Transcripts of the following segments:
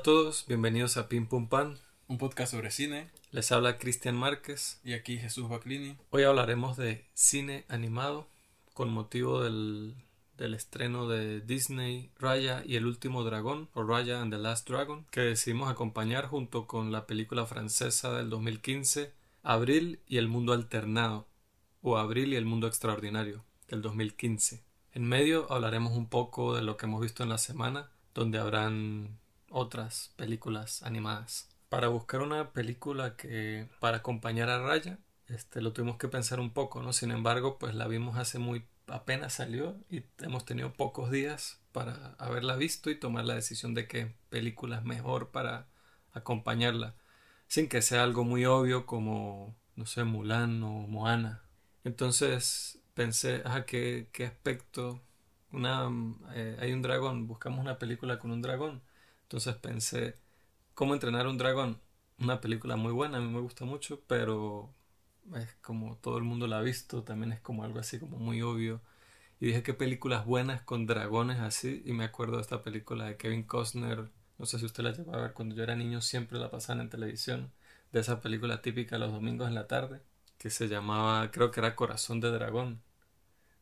A todos, bienvenidos a Pim Pum Pan. Un podcast sobre cine. Les habla Cristian Márquez. Y aquí Jesús Baclini. Hoy hablaremos de cine animado con motivo del, del estreno de Disney Raya y el último dragón, o Raya and the Last Dragon, que decidimos acompañar junto con la película francesa del 2015, Abril y el mundo alternado, o Abril y el mundo extraordinario, del 2015. En medio hablaremos un poco de lo que hemos visto en la semana, donde habrán otras películas animadas. Para buscar una película que para acompañar a Raya, este lo tuvimos que pensar un poco, ¿no? Sin embargo, pues la vimos hace muy apenas salió y hemos tenido pocos días para haberla visto y tomar la decisión de qué película es mejor para acompañarla, sin que sea algo muy obvio como no sé, Mulan o Moana. Entonces pensé, ah, qué, qué aspecto una eh, hay un dragón, buscamos una película con un dragón entonces pensé, ¿cómo entrenar un dragón? Una película muy buena, a mí me gusta mucho, pero es como todo el mundo la ha visto, también es como algo así como muy obvio. Y dije, ¿qué películas buenas con dragones así? Y me acuerdo de esta película de Kevin Costner, no sé si usted la llevaba a ver, cuando yo era niño siempre la pasaban en televisión, de esa película típica los domingos en la tarde, que se llamaba, creo que era Corazón de Dragón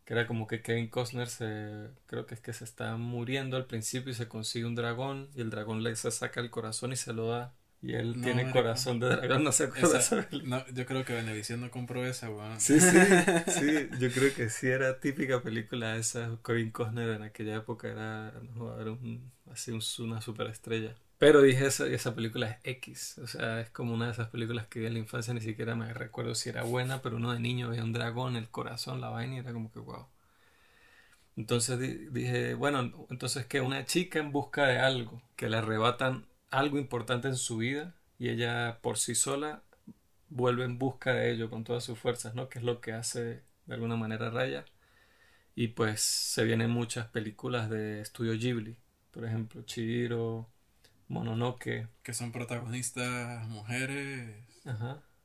que era como que Kevin Costner se creo que es que se está muriendo al principio y se consigue un dragón y el dragón le saca el corazón y se lo da y él tiene corazón de dragón, no se acuerda. no, yo creo que Venevisión no compró esa, weón. Sí, sí, sí, yo creo que sí era típica película esa. Kevin Costner en aquella época era, era un, así una superestrella. Pero dije, esa, esa película es X. O sea, es como una de esas películas que vi en la infancia, ni siquiera me recuerdo si era buena, pero uno de niño veía un dragón, el corazón, la vaina, y era como que wow. Entonces dije, bueno, entonces que una chica en busca de algo, que le arrebatan algo importante en su vida, y ella por sí sola vuelve en busca de ello con todas sus fuerzas, ¿no? Que es lo que hace de alguna manera Raya. Y pues se vienen muchas películas de estudio Ghibli, por ejemplo, Chihiro Mononoke. Que son protagonistas mujeres.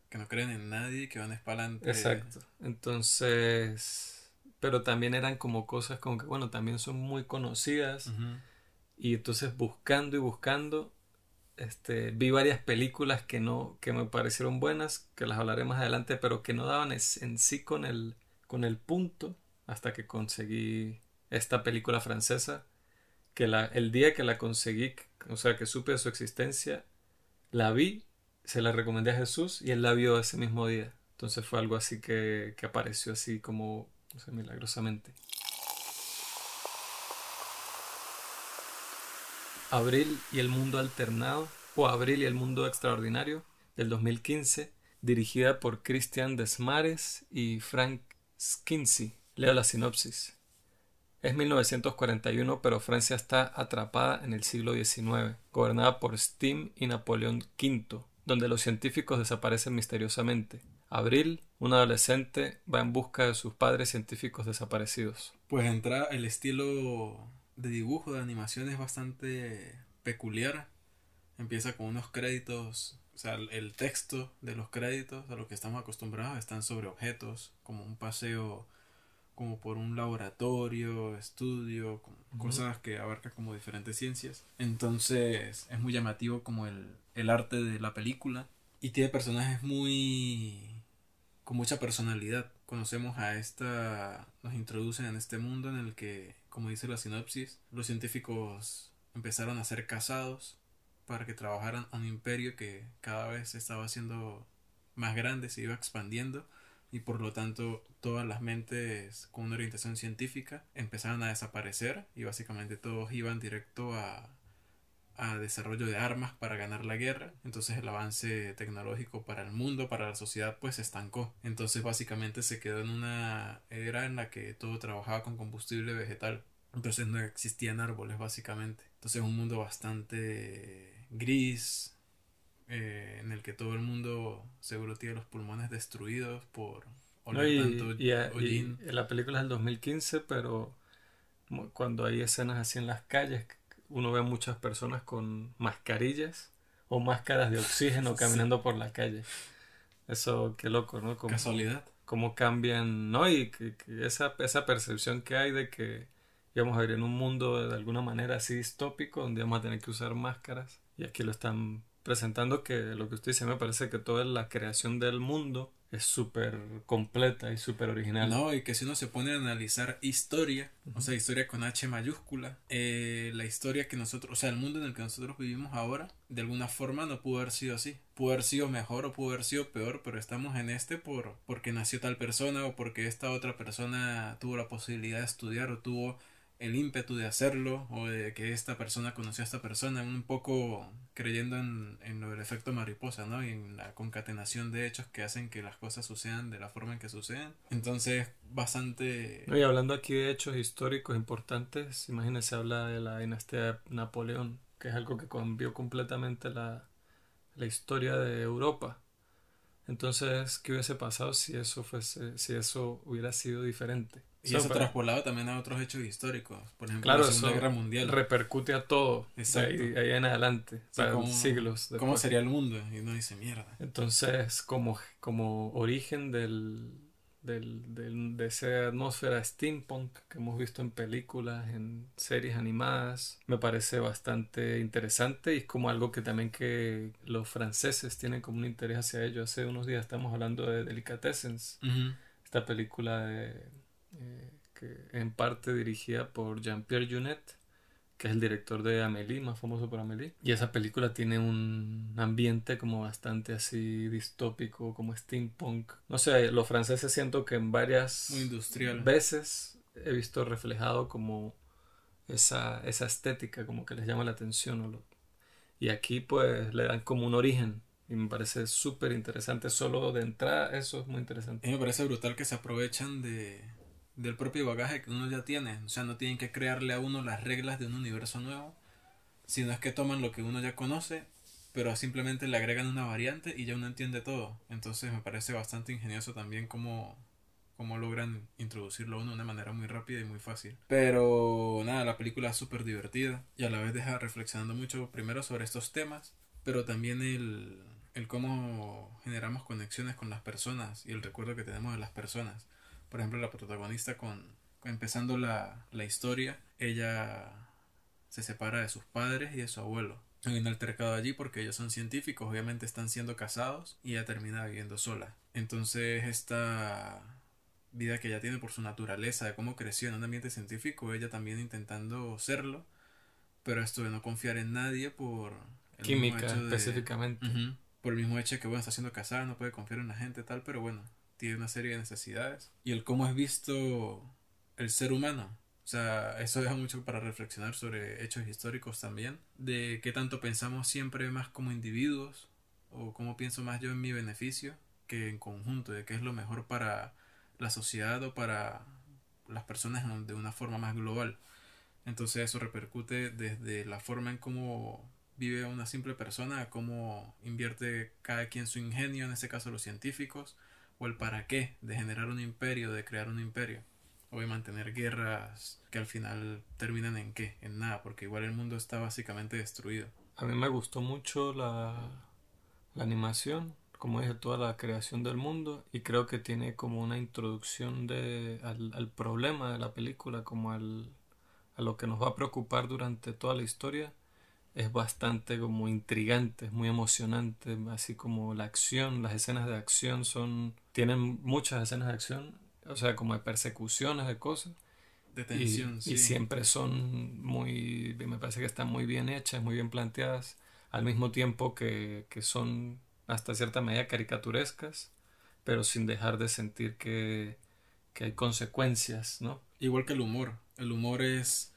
Que no creen en nadie, que van espalante. Exacto. Entonces. Pero también eran como cosas como que, bueno, también son muy conocidas. Y entonces buscando y buscando, este, vi varias películas que no, que me parecieron buenas, que las hablaré más adelante, pero que no daban en sí con el, con el punto hasta que conseguí esta película francesa, que la, el día que la conseguí, o sea, que supe de su existencia, la vi, se la recomendé a Jesús y él la vio ese mismo día. Entonces fue algo así que, que apareció así como, milagrosamente. Abril y el mundo alternado, o Abril y el mundo extraordinario, del 2015, dirigida por Christian Desmares y Frank Skinsey. Leo la sinopsis. Es 1941, pero Francia está atrapada en el siglo XIX, gobernada por Steam y Napoleón V, donde los científicos desaparecen misteriosamente. Abril, un adolescente, va en busca de sus padres científicos desaparecidos. Pues entra el estilo de dibujo, de animación es bastante peculiar. Empieza con unos créditos, o sea, el texto de los créditos a lo que estamos acostumbrados están sobre objetos, como un paseo como por un laboratorio, estudio, cosas que abarca como diferentes ciencias. Entonces es muy llamativo como el, el arte de la película y tiene personajes muy con mucha personalidad. Conocemos a esta, nos introducen en este mundo en el que, como dice la sinopsis, los científicos empezaron a ser casados para que trabajaran a un imperio que cada vez estaba siendo más grande, se iba expandiendo y por lo tanto todas las mentes con una orientación científica empezaron a desaparecer y básicamente todos iban directo a, a desarrollo de armas para ganar la guerra. Entonces el avance tecnológico para el mundo para la sociedad pues se estancó. Entonces básicamente se quedó en una era en la que todo trabajaba con combustible vegetal. Entonces no existían árboles básicamente. Entonces un mundo bastante gris eh, en el que todo el mundo seguro tiene los pulmones destruidos por y, la película es del 2015, pero cuando hay escenas así en las calles, uno ve muchas personas con mascarillas o máscaras de oxígeno caminando por la calle. Eso, qué loco, ¿no? Casualidad. Cómo cambian, ¿no? Y que, esa, esa percepción que hay de que íbamos a vivir en un mundo de alguna manera así distópico, donde íbamos a tener que usar máscaras. Y aquí lo están presentando que lo que usted dice me parece que toda la creación del mundo es súper completa y súper original. No, y que si uno se pone a analizar historia, o sea, historia con H mayúscula, eh, la historia que nosotros, o sea, el mundo en el que nosotros vivimos ahora, de alguna forma no pudo haber sido así. Pudo haber sido mejor o pudo haber sido peor, pero estamos en este por porque nació tal persona o porque esta otra persona tuvo la posibilidad de estudiar o tuvo el ímpetu de hacerlo o de que esta persona conoció a esta persona, un poco creyendo en, en lo del efecto mariposa, ¿no? Y en la concatenación de hechos que hacen que las cosas sucedan de la forma en que suceden. Entonces, bastante... y hablando aquí de hechos históricos importantes, imagínense, habla de la dinastía de Napoleón, que es algo que cambió completamente la, la historia de Europa. Entonces, ¿qué hubiese pasado si eso fuese, si eso hubiera sido diferente? Y eso traspolado también a otros hechos históricos. Por ejemplo, la Segunda Guerra Mundial. Repercute a todo. Ahí, ahí, en adelante. siglos. ¿Cómo sería el mundo? Y uno dice mierda. Entonces, como, como origen del, del, del, de esa atmósfera steampunk que hemos visto en películas, en series animadas, me parece bastante interesante y es como algo que también que los franceses tienen como un interés hacia ello. Hace unos días estamos hablando de Delicatessens, esta película de eh, que en parte dirigida por Jean-Pierre Junet, que es el director de Amélie, más famoso por Amélie. Y esa película tiene un ambiente como bastante así distópico, como steampunk. No sé, los franceses siento que en varias veces he visto reflejado como esa, esa estética, como que les llama la atención. Y aquí pues le dan como un origen y me parece súper interesante. Solo de entrada, eso es muy interesante. Y me parece brutal que se aprovechan de, del propio bagaje que uno ya tiene. O sea, no tienen que crearle a uno las reglas de un universo nuevo, sino es que toman lo que uno ya conoce, pero simplemente le agregan una variante y ya uno entiende todo. Entonces me parece bastante ingenioso también cómo, cómo logran introducirlo a uno de una manera muy rápida y muy fácil. Pero nada, la película es súper divertida y a la vez deja reflexionando mucho primero sobre estos temas, pero también el, el cómo generamos conexiones con las personas y el recuerdo que tenemos de las personas por ejemplo, la protagonista con, empezando la, la historia, ella se separa de sus padres y de su abuelo. Hay un altercado allí porque ellos son científicos, obviamente están siendo casados y ella termina viviendo sola. Entonces esta vida que ella tiene por su naturaleza, de cómo creció en un ambiente científico, ella también intentando serlo, pero esto de no confiar en nadie por... El Química específicamente. por el mismo hecho que, bueno, está siendo casada, no puede confiar en la gente tal, pero bueno, tiene una serie de necesidades. Y el cómo es visto el ser humano. O sea, eso deja mucho para reflexionar sobre hechos históricos también. De qué tanto pensamos siempre más como individuos. O cómo pienso más yo en mi beneficio que en conjunto. De qué es lo mejor para la sociedad o para las personas de una forma más global. Entonces eso repercute desde la forma en cómo vive una simple persona, cómo invierte cada quien su ingenio, en este caso los científicos, o el para qué de generar un imperio, de crear un imperio, o de mantener guerras que al final terminan en qué, en nada, porque igual el mundo está básicamente destruido. A mí me gustó mucho la, la animación, como dije, toda la creación del mundo y creo que tiene como una introducción de, al, al problema de la película, como al, a lo que nos va a preocupar durante toda la historia es bastante como intrigante, es muy emocionante, así como la acción, las escenas de acción son, tienen muchas escenas de acción, o sea, como de persecuciones de cosas. De tensión, y, sí. y siempre son muy, me parece que están muy bien hechas, muy bien planteadas, al mismo tiempo que, que son hasta cierta medida caricaturescas, pero sin dejar de sentir que, que hay consecuencias, ¿no? Igual que el humor, el humor es,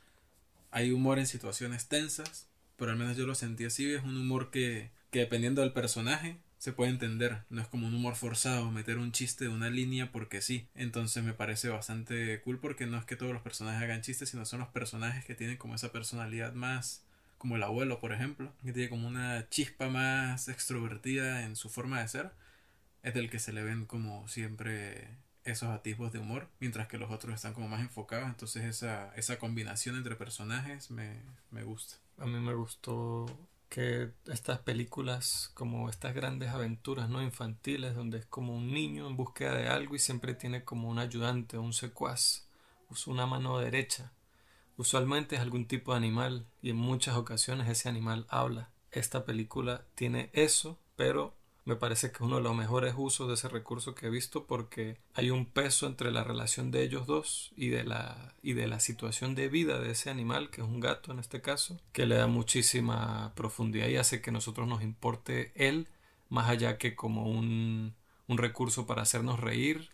hay humor en situaciones tensas, pero al menos yo lo sentí así, es un humor que, que dependiendo del personaje se puede entender, no es como un humor forzado, meter un chiste de una línea porque sí, entonces me parece bastante cool porque no es que todos los personajes hagan chistes, sino son los personajes que tienen como esa personalidad más, como el abuelo por ejemplo, que tiene como una chispa más extrovertida en su forma de ser, es del que se le ven como siempre esos atisbos de humor, mientras que los otros están como más enfocados, entonces esa, esa combinación entre personajes me, me gusta. A mí me gustó que estas películas como estas grandes aventuras no infantiles donde es como un niño en búsqueda de algo y siempre tiene como un ayudante un secuaz una mano derecha usualmente es algún tipo de animal y en muchas ocasiones ese animal habla. Esta película tiene eso, pero me parece que es uno de los mejores usos de ese recurso que he visto porque hay un peso entre la relación de ellos dos y de la y de la situación de vida de ese animal que es un gato en este caso que le da muchísima profundidad y hace que nosotros nos importe él más allá que como un, un recurso para hacernos reír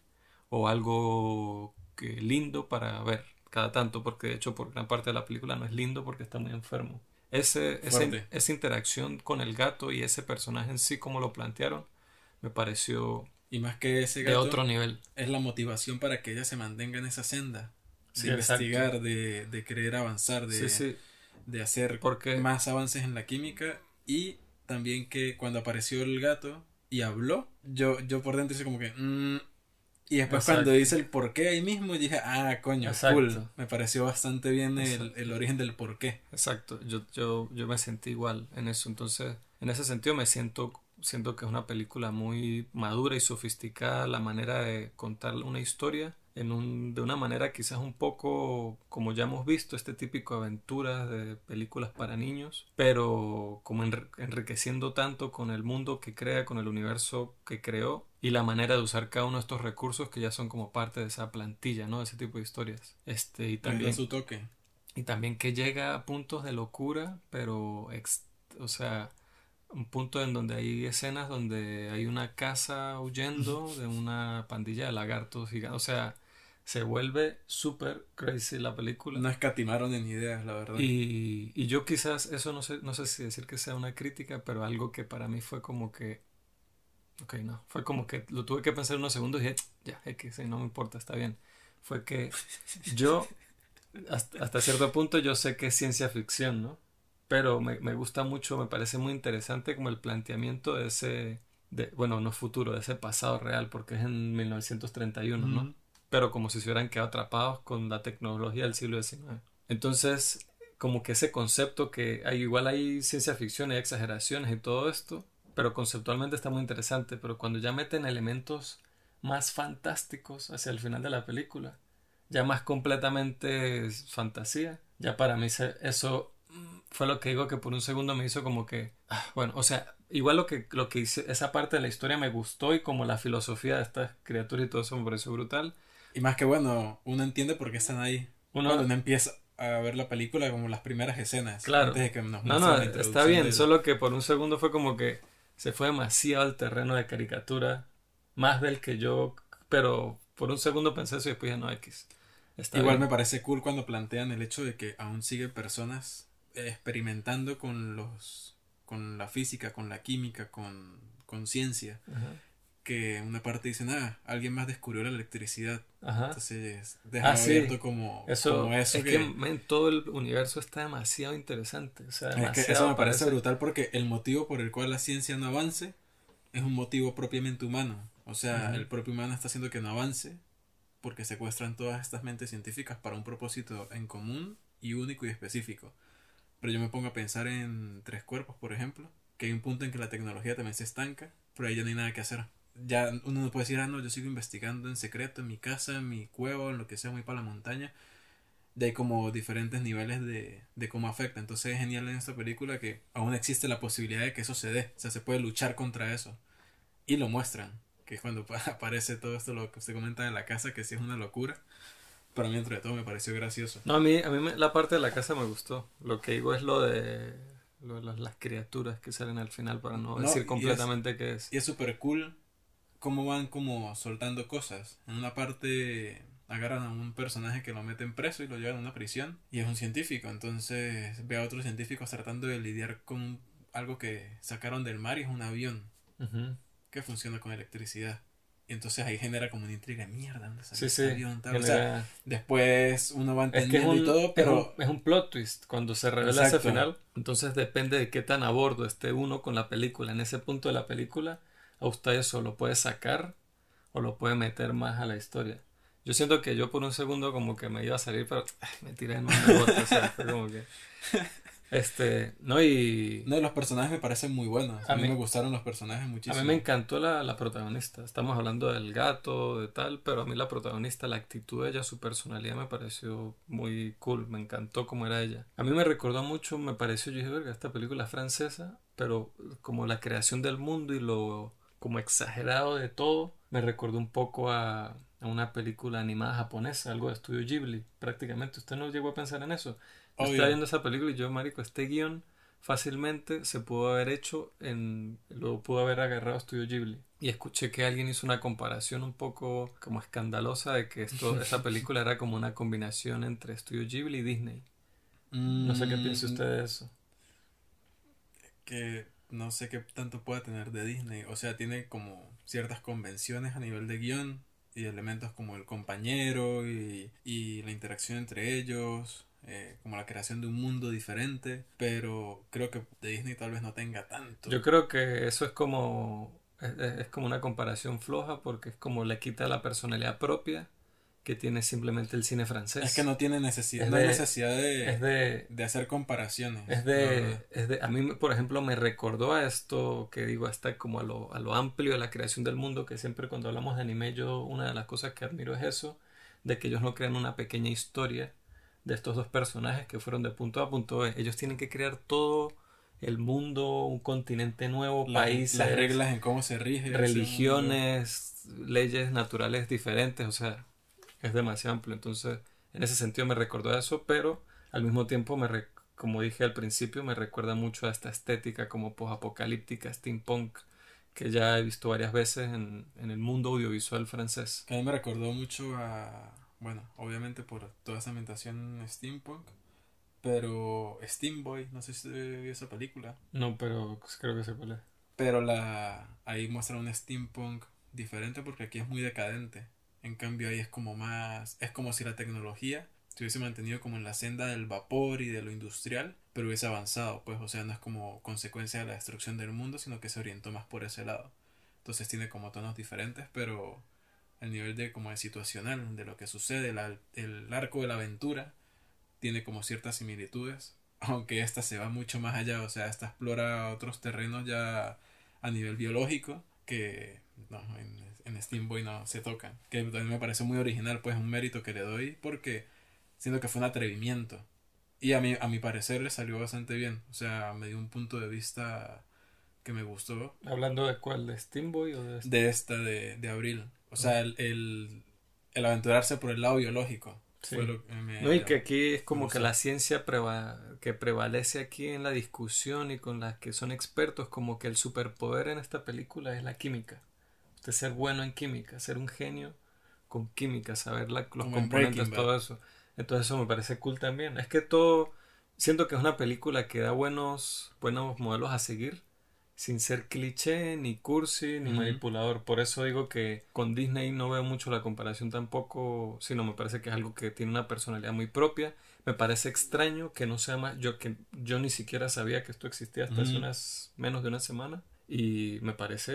o algo que lindo para ver cada tanto porque de hecho por gran parte de la película no es lindo porque está muy enfermo ese, esa interacción con el gato y ese personaje en sí, como lo plantearon, me pareció y más que ese gato, de otro nivel. Es la motivación para que ella se mantenga en esa senda, de investigar, de, de, querer avanzar, de, de hacer más avances en la química. Y también que cuando apareció el gato y habló, yo, yo por dentro hice como que, mm, y después cuando dice el por qué ahí mismo, dije, ah, coño, cool. Me pareció bastante bien el, el, origen del por qué. Exacto, yo, yo, yo me sentí igual en eso. Entonces, en ese sentido me siento, siento que es una película muy madura y sofisticada la manera de contar una historia en un, de una manera quizás un poco como ya hemos visto este típico aventuras de películas para niños pero como enriqueciendo tanto con el mundo que crea con el universo que creó y la manera de usar cada uno de estos recursos que ya son como parte de esa plantilla no de ese tipo de historias este y también su toque y también que llega a puntos de locura pero o sea un punto en donde hay escenas donde hay una casa huyendo de una pandilla de lagartos gigantes. O sea, se vuelve súper crazy la película. No escatimaron en ideas, la verdad. Y, y yo quizás, eso no sé, no sé si decir que sea una crítica, pero algo que para mí fue como que... Ok, no, fue como que lo tuve que pensar unos segundos y dije, ya, X, no me importa, está bien. Fue que yo, hasta, hasta cierto punto, yo sé que es ciencia ficción, ¿no? Pero me, me gusta mucho, me parece muy interesante como el planteamiento de ese, de, bueno, no futuro, de ese pasado real, porque es en 1931, ¿no? Pero como si se hubieran quedado atrapados con la tecnología del siglo XIX. Entonces, como que ese concepto que hay, igual hay ciencia ficción, hay exageraciones y todo esto, pero conceptualmente está muy interesante, pero cuando ya meten elementos más fantásticos hacia el final de la película, ya más completamente fantasía, ya para mí eso fue lo que digo que por un segundo me hizo como que, ah, bueno, o sea, igual lo que, lo que hice, esa parte de la historia me gustó y como la filosofía de estas criaturas y todo eso me pareció brutal, y más que bueno, uno entiende por qué están ahí. Uno cuando empieza a ver la película como las primeras escenas. Claro. no, no, está bien, solo que por un segundo fue como que se fue demasiado al terreno de caricatura, más del que yo, pero por un segundo pensé eso y después ya no X. Igual me parece cool cuando plantean el hecho de que aún sigue personas experimentando con los con la física, con la química, con, con ciencia que una parte dice, ah, alguien más descubrió la electricidad. Ajá. Entonces, deja ah, abierto como, eso, Es que, todo el universo está demasiado interesante. O sea, eso me parece brutal porque el motivo por el cual la ciencia no avance es un motivo propiamente humano. O sea, el propio humano está haciendo que no avance porque secuestran todas estas mentes científicas para un propósito en común y único y específico. Pero yo me pongo a pensar en tres cuerpos, por ejemplo, que hay un punto en que la tecnología también se estanca, pero ahí ya no hay nada que hacer ya uno no puede decir, ah, no, yo sigo investigando en secreto en mi casa, en mi cueva, en lo que sea, muy para la montaña. De hay como diferentes niveles de, de cómo afecta. Entonces es genial en esta película que aún existe la posibilidad de que eso se dé. O sea, se puede luchar contra eso. Y lo muestran. Que es cuando aparece todo esto, lo que usted comenta de la casa, que sí es una locura. Pero a mí, entre todo, me pareció gracioso. No, a mí, a mí la parte de la casa me gustó. Lo que digo es lo de, las, criaturas que salen al final, para no, decir completamente qué es. Y es súper cool cómo van como soltando cosas. En una parte agarran a un personaje que lo meten preso y lo llevan a una prisión y es un científico. Entonces ve a otros científicos tratando de lidiar con algo que sacaron del mar y es un avión que funciona con electricidad. Y entonces ahí genera como una intriga, mierda, ¿dónde salió ese avión? O sea, después uno va entendiendo y todo, pero... Es un, plot twist cuando se revela ese final. Entonces depende de qué tan a bordo esté uno con la película. En ese punto de la película a usted eso lo puede sacar o lo puede meter más a la historia. Yo siento que yo por un segundo como que me iba a salir, pero me tiré en o sea, fue como que... Este, no, y. No, y los personajes me parecen muy buenos. A, mí, me gustaron los personajes muchísimo. A mí me encantó la, la, protagonista. Estamos hablando del gato, de tal, pero a mí la protagonista, la actitud de ella, su personalidad me pareció muy cool. Me encantó cómo era ella. A mí me recordó mucho, me pareció, yo dije, verga, esta película francesa, pero como la creación del mundo y lo como exagerado de todo, me recordó un poco a, a una película animada japonesa, algo de estudio Ghibli, prácticamente. ¿Usted no llegó a pensar en eso? Estaba viendo esa película y yo, marico, este guion fácilmente se pudo haber hecho en... lo pudo haber agarrado Estudio Ghibli. Y escuché que alguien hizo una comparación un poco como escandalosa de que esto, esa película era como una combinación entre Estudio Ghibli y Disney. no sé qué piensa usted de eso. Que no sé qué tanto pueda tener de Disney. O sea, tiene como ciertas convenciones a nivel de guion y elementos como el compañero y, y la interacción entre ellos eh, como la creación de un mundo diferente, pero creo que Disney tal vez no tenga tanto. Yo creo que eso es como es, como una comparación floja porque es como le quita la personalidad propia que tiene simplemente el cine francés. Es que no tiene necesidad, no hay necesidad de, de, hacer comparaciones. Es de, es de, a mí, por ejemplo, me recordó a esto que digo, hasta como a lo, a lo amplio de la creación del mundo, que siempre cuando hablamos de anime, yo una de las cosas que admiro es eso, de que ellos no crean una pequeña historia, de estos dos personajes que fueron de punto A a punto B. Ellos tienen que crear todo el mundo, un continente nuevo, países, las reglas en cómo se rige, religiones, leyes naturales diferentes, o sea, es demasiado amplio. Entonces, en ese sentido me recordó eso, pero al mismo tiempo me como dije al principio, me recuerda mucho a esta estética como post-apocalíptica, steampunk, que ya he visto varias veces en, en el mundo audiovisual francés. Que a mí me recordó mucho a bueno, obviamente por toda esa ambientación steampunk. Pero Steamboy, no sé si vio esa película. No, pero creo que se puede. Pero la ahí muestra un steampunk diferente porque aquí es muy decadente. En cambio ahí es como más es como si la tecnología se hubiese mantenido como en la senda del vapor y de lo industrial, pero hubiese avanzado, pues, o sea, no es como consecuencia de la destrucción del mundo, sino que se orientó más por ese lado. Entonces tiene como tonos diferentes, pero el nivel de como de situacional de lo que sucede, el arco de la aventura tiene como ciertas similitudes, aunque esta se va mucho más allá, o sea, esta explora otros terrenos ya a nivel biológico que no, en, en Steam Boy no se tocan, que también me parece muy original, pues un mérito que le doy porque siento que fue un atrevimiento y a mi, a mi parecer le salió bastante bien, o sea, me dio un punto de vista que me gustó. ¿Hablando de cuál? ¿De Steamboy o de esta? De esta, de, de Abril. O sea, el, el, aventurarse por el lado biológico. no, y que aquí es como que la ciencia que prevalece aquí en la discusión y con las que son expertos, como que el superpoder en esta película es la química. Usted ser bueno en química, ser un genio con química, saber la, los componentes, todo eso. Entonces eso me parece cool también. Es que todo, siento que es una película que da buenos, buenos modelos a seguir sin ser cliché, ni cursi, ni manipulador. Por eso digo que con Disney no veo mucho la comparación tampoco, sino me parece que es algo que tiene una personalidad muy propia. Me parece extraño que no sea más, yo que yo ni siquiera sabía que esto existía hasta hace unas menos de una semana. Y me parece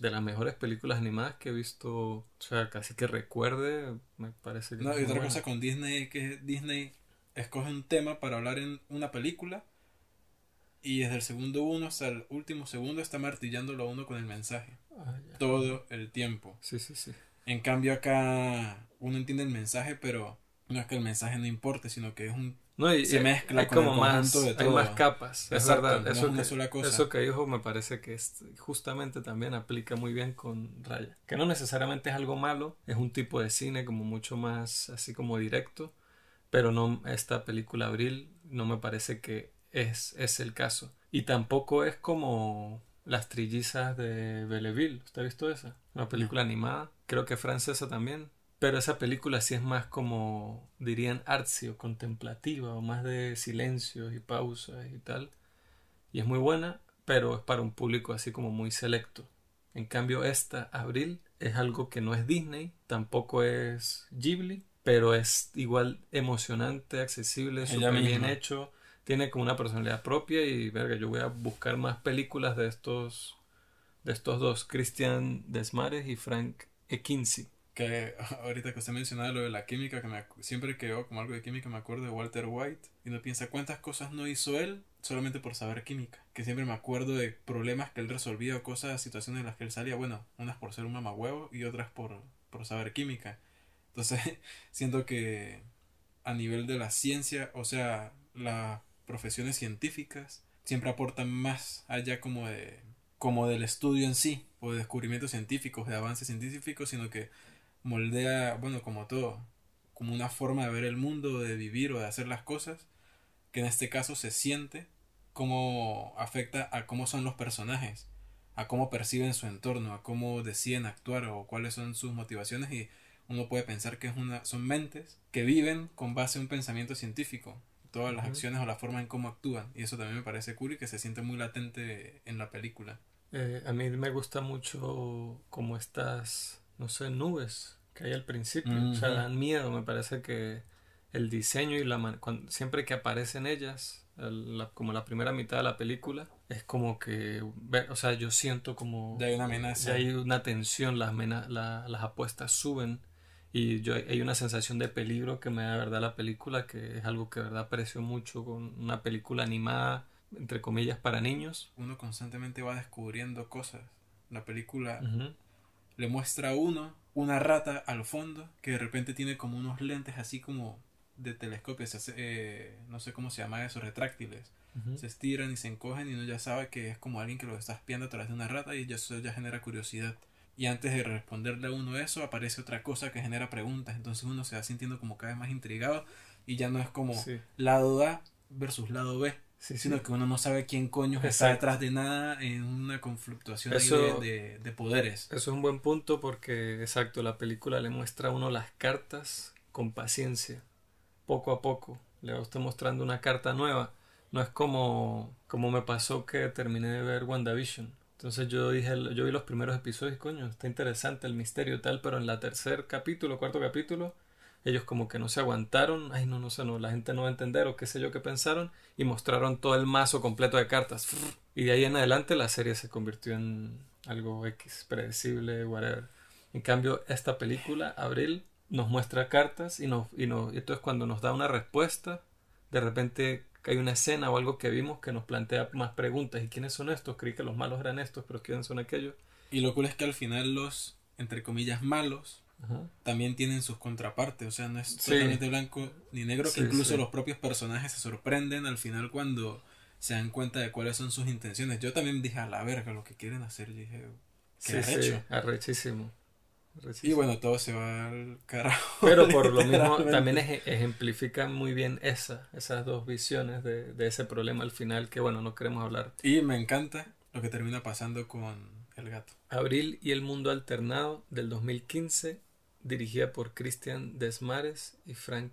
de las mejores películas animadas que he visto, o sea, casi que recuerde, me parece que... No, y otra cosa con Disney que Disney escoge un tema para hablar en una película y desde el segundo uno hasta el último segundo está martillándolo a uno con el mensaje. Ah, Todo el tiempo. Sí, sí, sí. En cambio acá uno entiende el mensaje, pero no es que el mensaje no importe, sino que es un no, y, se mezcla con como más, de todo. Hay más capas, es verdad. Eso, que, eso que dijo me parece que justamente también aplica muy bien con Raya. Que no necesariamente es algo malo, es un tipo de cine como mucho más así como directo, pero no esta película Abril no me parece que es, es el caso. Y tampoco es como Las trillizas de Belleville. ¿Usted ha visto esa? Una película animada. Creo que francesa también. Pero esa película sí es más como, dirían, artsy o contemplativa, o más de silencios y pausas y tal. Y es muy buena, pero es para un público así como muy selecto. En cambio, esta, Abril, es algo que no es Disney, tampoco es Ghibli, pero es igual emocionante, accesible, súper bien hecho tiene como una personalidad propia y verga, yo voy a buscar más películas de estos de estos dos, Christian Desmares y Frank Ekinsi. Que ahorita que usted mencionaba lo de la química, que me, siempre que veo como algo de química me acuerdo de Walter White y no piensa cuántas cosas no hizo él solamente por saber química. Que siempre me acuerdo de problemas que él resolvía o cosas, situaciones en las que él salía, bueno, unas por ser un mamahuevo y otras por, por saber química. Entonces, siento que a nivel de la ciencia, o sea, las profesiones científicas siempre aportan más allá como de como del estudio en sí o de descubrimientos científicos, de avances científicos, sino que moldea, bueno, como todo, como una forma de ver el mundo, de vivir o de hacer las cosas, que en este caso se siente cómo afecta a cómo son los personajes, a cómo perciben su entorno, a cómo deciden actuar o cuáles son sus motivaciones. Y uno puede pensar que es una, son mentes que viven con base a un pensamiento científico, todas las acciones o la forma en cómo actúan. Y eso también me parece cool y que se siente muy latente en la película. Eh, a mí me gusta mucho como estas, no sé, nubes que hay al principio, o sea, dan miedo, me parece que el diseño y la siempre que aparecen ellas, como la primera mitad de la película, es como que, o sea, yo siento como... Ya hay una amenaza. Ya hay una tensión, las, las apuestas suben y yo hay una sensación de peligro que me da verdad la película, que es algo que de verdad aprecio mucho con una película animada, entre comillas, para niños. Uno constantemente va descubriendo cosas. La película le muestra a uno una rata al fondo que de repente tiene como unos lentes así como de telescopio, eh, no sé cómo se llama eso, retráctiles. Se estiran y se encogen y uno ya sabe que es como alguien que lo está espiando a través de una rata y eso ya genera curiosidad. Y antes de responderle a uno eso, aparece otra cosa que genera preguntas. Entonces uno se va sintiendo como cada vez más intrigado y ya no es como lado A versus lado B. sino que uno no sabe quién coño está detrás de nada en una confluctuación de, de, poderes. Eso es un buen punto porque, exacto, la película le muestra a uno las cartas con paciencia poco a poco. Le estoy mostrando una carta nueva. No es como, como me pasó que terminé de ver WandaVision. Entonces yo dije, yo vi los primeros episodios, coño, está interesante el misterio y tal, pero en la tercer capítulo, cuarto capítulo, ellos como que no se aguantaron, ay no, no sé, no, la gente no va a entender o qué sé yo qué pensaron, y mostraron todo el mazo completo de cartas. Y de ahí en adelante la serie se convirtió en algo X, predecible, whatever. En cambio, esta película, Abril, nos muestra cartas y, nos, y, nos, y entonces cuando nos da una respuesta, de repente hay una escena o algo que vimos que nos plantea más preguntas. ¿Y quiénes son estos? Creí que los malos eran estos, pero ¿quiénes son aquellos? Y lo cool es que al final los, entre comillas, malos también tienen sus contrapartes. O sea, no es totalmente blanco ni negro, que incluso los propios personajes se sorprenden al final cuando se dan cuenta de cuáles son sus intenciones. Yo también dije a la verga lo que quieren hacer. Y dije, qué sí, arrechísimo. Y bueno, todo se va al carajo. Pero por lo mismo también ejemplifican muy bien esa, esas dos visiones de, de, ese problema al final que bueno, no queremos hablar. Y me encanta lo que termina pasando con el gato. Abril y el mundo alternado del 2015, dirigida por Christian Desmares y Frank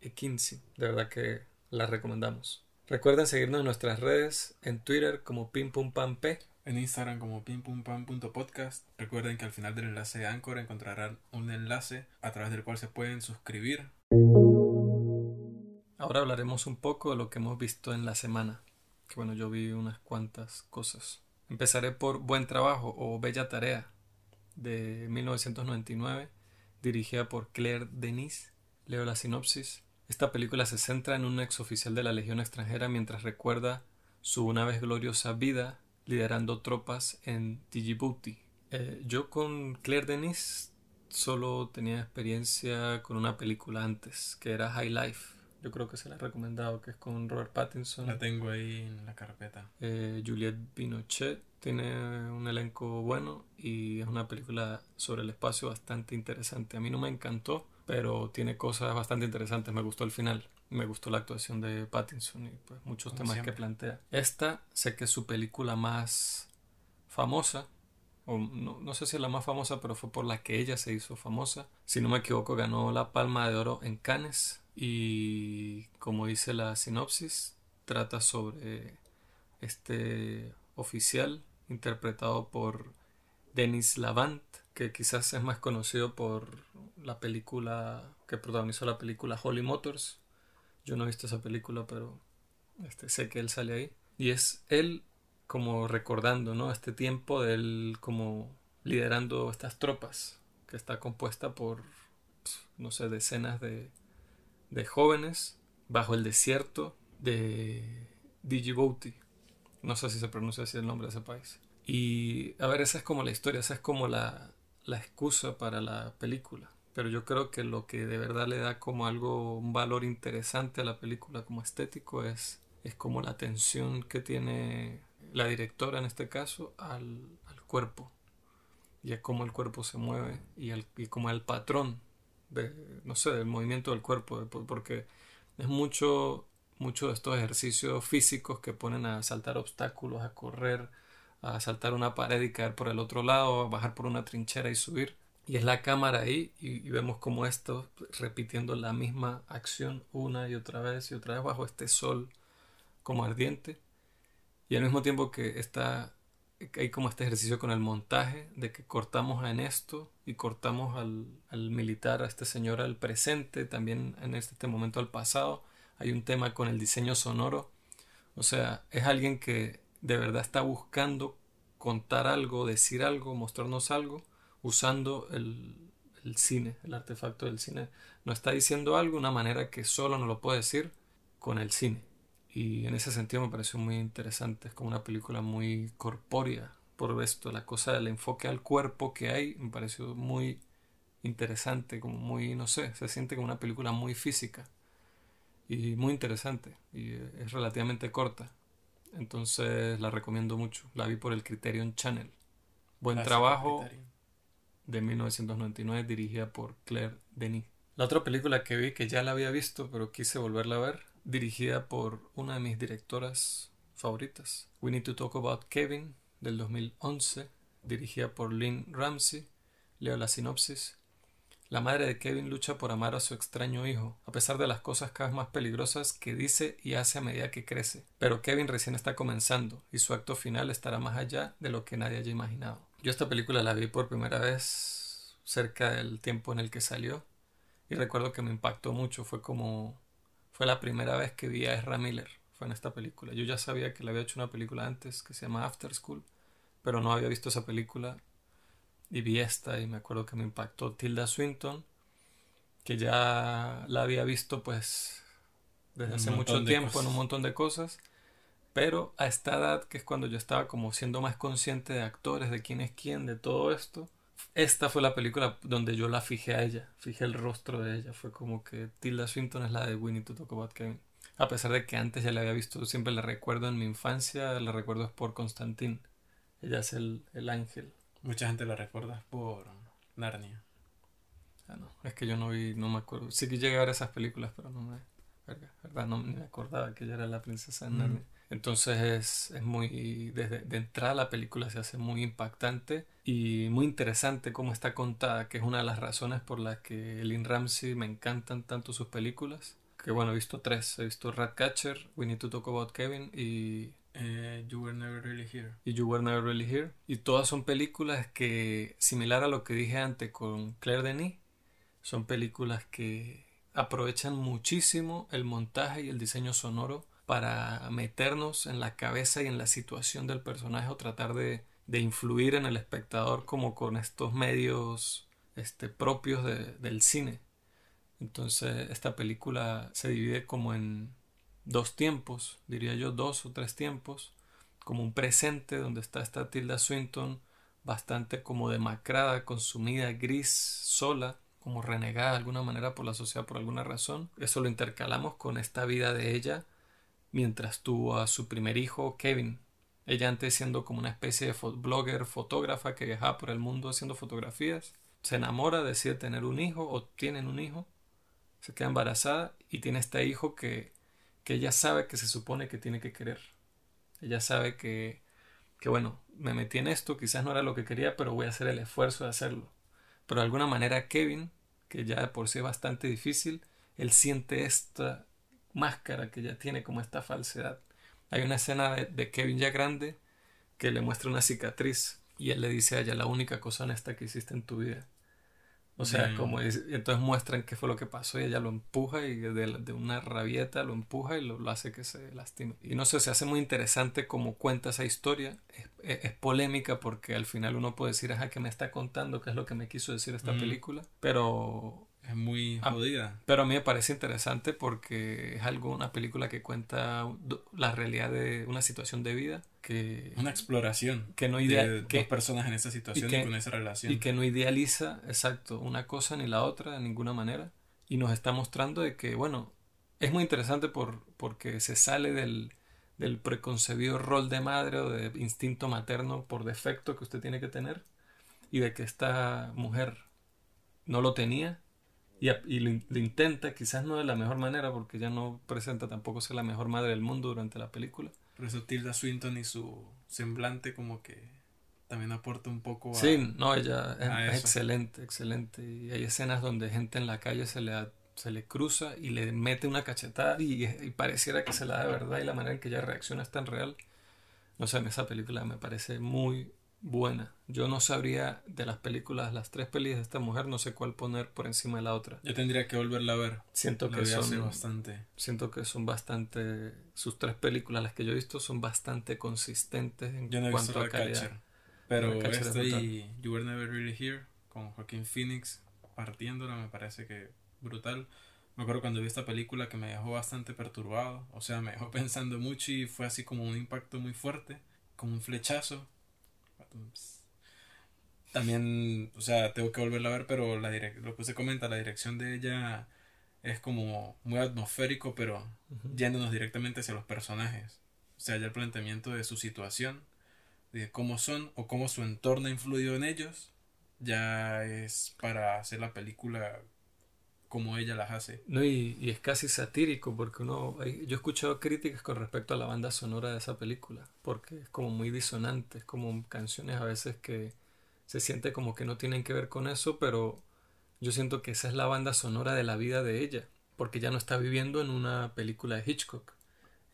Ekinsi. De verdad que la recomendamos. Recuerden seguirnos en nuestras redes, en Twitter como Pim Pum Pam P en Instagram como pimpumpam.podcast. Recuerden que al final del enlace de Anchor encontrarán un enlace a través del cual se pueden suscribir. Ahora hablaremos un poco de lo que hemos visto en la semana. Que bueno, yo vi unas cuantas cosas. Empezaré por Buen Trabajo o Bella Tarea de 1999, dirigida por Claire Denis. Leo la sinopsis. Esta película se centra en un ex oficial de la Legión extranjera mientras recuerda su una vez gloriosa vida liderando tropas en Djibouti. Eh, yo con Claire Denis solo tenía experiencia con una película antes, que era High Life. Yo creo que se la he recomendado, que es con Robert Pattinson. La tengo ahí en la carpeta. Eh, Juliette Binochet tiene un elenco bueno y es una película sobre el espacio bastante interesante. A mí no me encantó, pero tiene cosas bastante interesantes. Me gustó el final me gustó la actuación de Pattinson y pues, muchos temas que plantea. Esta sé que es su película más famosa, o no, no, sé si es la más famosa, pero fue por la que ella se hizo famosa. Si no me equivoco, ganó la Palma de Oro en Cannes y como dice la sinopsis, trata sobre este oficial interpretado por Denis Lavant, que quizás es más conocido por la película que protagonizó la película Holy Motors, yo no he visto esa película, pero este, sé que él sale ahí. Y es él como recordando, ¿no? Este tiempo de él como liderando estas tropas que está compuesta por, no sé, decenas de, de jóvenes bajo el desierto de Djibouti. No sé si se pronuncia así el nombre de ese país. Y a ver, esa es como la historia, esa es como la, la excusa para la película. Pero yo creo que lo que de verdad le da como algo, un valor interesante a la película como estético es, es como la atención que tiene la directora en este caso al, al cuerpo y a cómo el cuerpo se mueve y, al, y como el patrón de, no sé, del movimiento del cuerpo, porque es mucho, mucho de estos ejercicios físicos que ponen a saltar obstáculos, a correr, a saltar una pared y caer por el otro lado, a bajar por una trinchera y subir. Y es la cámara ahí y, vemos como esto repitiendo la misma acción una y otra vez y otra vez bajo este sol como ardiente. Y al mismo tiempo que está hay como este ejercicio con el montaje de que cortamos en esto y cortamos al, militar, a este señor al presente, también en este momento al pasado. Hay un tema con el diseño sonoro. O sea, es alguien que de verdad está buscando contar algo, decir algo, mostrarnos algo, usando el, cine, el artefacto del cine. No está diciendo algo de una manera que solo nos lo puede decir con el cine. Y en ese sentido me pareció muy interesante, es como una película muy corpórea por esto, la cosa del enfoque al cuerpo que hay me pareció muy interesante, como muy, no sé, se siente como una película muy física y muy interesante y es relativamente corta. Entonces la recomiendo mucho. La vi por el Criterion Channel. Buen trabajo de 1999 dirigida por Claire Denis. La otra película que vi que ya la había visto pero quise volverla a ver, dirigida por una de mis directoras favoritas, We Need to Talk About Kevin del 2011, dirigida por Lynn Ramsey. Leo la sinopsis. La madre de Kevin lucha por amar a su extraño hijo, a pesar de las cosas cada vez más peligrosas que dice y hace a medida que crece. Pero Kevin recién está comenzando, y su acto final estará más allá de lo que nadie haya imaginado. Yo esta película la vi por primera vez cerca del tiempo en el que salió, y recuerdo que me impactó mucho, fue como... fue la primera vez que vi a Ezra Miller, fue en esta película. Yo ya sabía que le había hecho una película antes que se llama After School, pero no había visto esa película y vi esta y me acuerdo que me impactó Tilda Swinton, que ya la había visto pues desde hace mucho tiempo en un montón de cosas, pero a esta edad, que es cuando yo estaba como siendo más consciente de actores, de quién es quién, de todo esto, esta fue la película donde yo la fijé a ella, fijé el rostro de ella, fue como que Tilda Swinton es la de Winnie to Talk About Kevin. A pesar de que antes ya la había visto, siempre la recuerdo en mi infancia, la recuerdo es por Constantín. Ella es el, el ángel. Mucha gente la recuerda por Narnia. Ah, no, es que yo no vi, no me acuerdo. Sí que llegué a ver esas películas, pero no me, verdad, no me acordaba que ella era la princesa de Narnia. Entonces es, es muy, desde de entrada la película se hace muy impactante y muy interesante cómo está contada, que es una de las razones por las que Lynn Ramsey me encantan tanto sus películas. Que bueno, he visto tres, he visto Ratcatcher, We Need to Talk About Kevin y eh, you Were Never Really Here. Y You Were Never Really Here. Y todas son películas que, similar a lo que dije antes con Claire Denis, son películas que aprovechan muchísimo el montaje y el diseño sonoro para meternos en la cabeza y en la situación del personaje o tratar de, de influir en el espectador como con estos medios este, propios de, del cine. Entonces esta película se divide como en dos tiempos, diría yo dos o tres tiempos, como un presente donde está esta Tilda Swinton bastante como demacrada, consumida, gris, sola, como renegada de alguna manera por la sociedad por alguna razón. Eso lo intercalamos con esta vida de ella mientras tuvo a su primer hijo, Kevin. Ella antes siendo como una especie de blogger, fotógrafa que viajaba por el mundo haciendo fotografías. Se enamora, decide tener un hijo o tienen un hijo. Se queda embarazada y tiene este hijo que que ella sabe que se supone que tiene que querer. Ella sabe que, que, bueno, me metí en esto, quizás no era lo que quería, pero voy a hacer el esfuerzo de hacerlo. Pero de alguna manera Kevin, que ya de por sí es bastante difícil, él siente esta máscara que ya tiene como esta falsedad. Hay una escena de, de Kevin ya grande que le muestra una cicatriz y él le dice a ella la única cosa honesta que hiciste en tu vida. O sea, Mm. como es- entonces muestran qué fue lo que pasó y ella lo empuja y de, de una rabieta lo empuja y lo, lo hace que se lastime. Y no sé, se hace muy interesante cómo cuenta esa historia. Es, es- es polémica porque al final uno puede decir, ajá, ¿qué me está contando? ¿Qué es lo que me quiso decir esta Mm. película? Pero Es muy Ah. jodida. pero a mí me parece interesante porque es algo, una película que cuenta la realidad de una situación de vida que, Una exploración que no de idea, dos que, personas en esa situación y, que- con esa relación. y que no idealiza, exacto, una cosa ni la otra de ninguna manera. Y nos está mostrando de que, bueno, es muy interesante por, porque se sale del, del preconcebido rol de madre o de instinto materno por defecto que usted tiene que tener y de que esta mujer no lo tenía y, y lo, in- lo intenta, quizás no de la mejor manera porque ya no presenta tampoco ser la mejor madre del mundo durante la película. Por eso Tilda Swinton y su semblante como que también aporta un poco a... Sí, no, ella es, excelente, excelente. Y hay escenas donde gente en la calle se le, se le cruza y le mete una cachetada y, y pareciera que se la da de verdad y la manera en que ella reacciona es tan real. No sé, en esa película me parece muy buena. Yo no sabría de las películas, las tres películas de esta mujer, no sé cuál poner por encima de la otra. Yo tendría que volverla a ver. Siento que son, bastante. siento que son bastante, sus tres películas, las que yo he visto, son bastante consistentes en Yo no cuanto a calidad. Pero Ratcatcher es esta y You Were Never Really Here con Joaquín Phoenix partiéndola me parece que brutal. Me acuerdo cuando vi esta película que me dejó bastante perturbado. O sea, me dejó pensando mucho y fue así como un impacto muy fuerte. Como un flechazo. También, o sea, tengo que volverla a ver, pero la lo que usted comenta, la dirección de ella es como muy atmosférico, pero yéndonos directamente hacia los personajes. O sea, ya el planteamiento de su situación, de cómo son o cómo su entorno ha influido en ellos, ya es para hacer la película como ella las hace. No, y, es casi satírico porque uno, hay- yo he escuchado críticas con respecto a la banda sonora de esa película, porque es como muy disonante, es como canciones a veces que se siente como que no tienen que ver con eso, pero yo siento que esa es la banda sonora de la vida de ella, porque ya no está viviendo en una película de Hitchcock.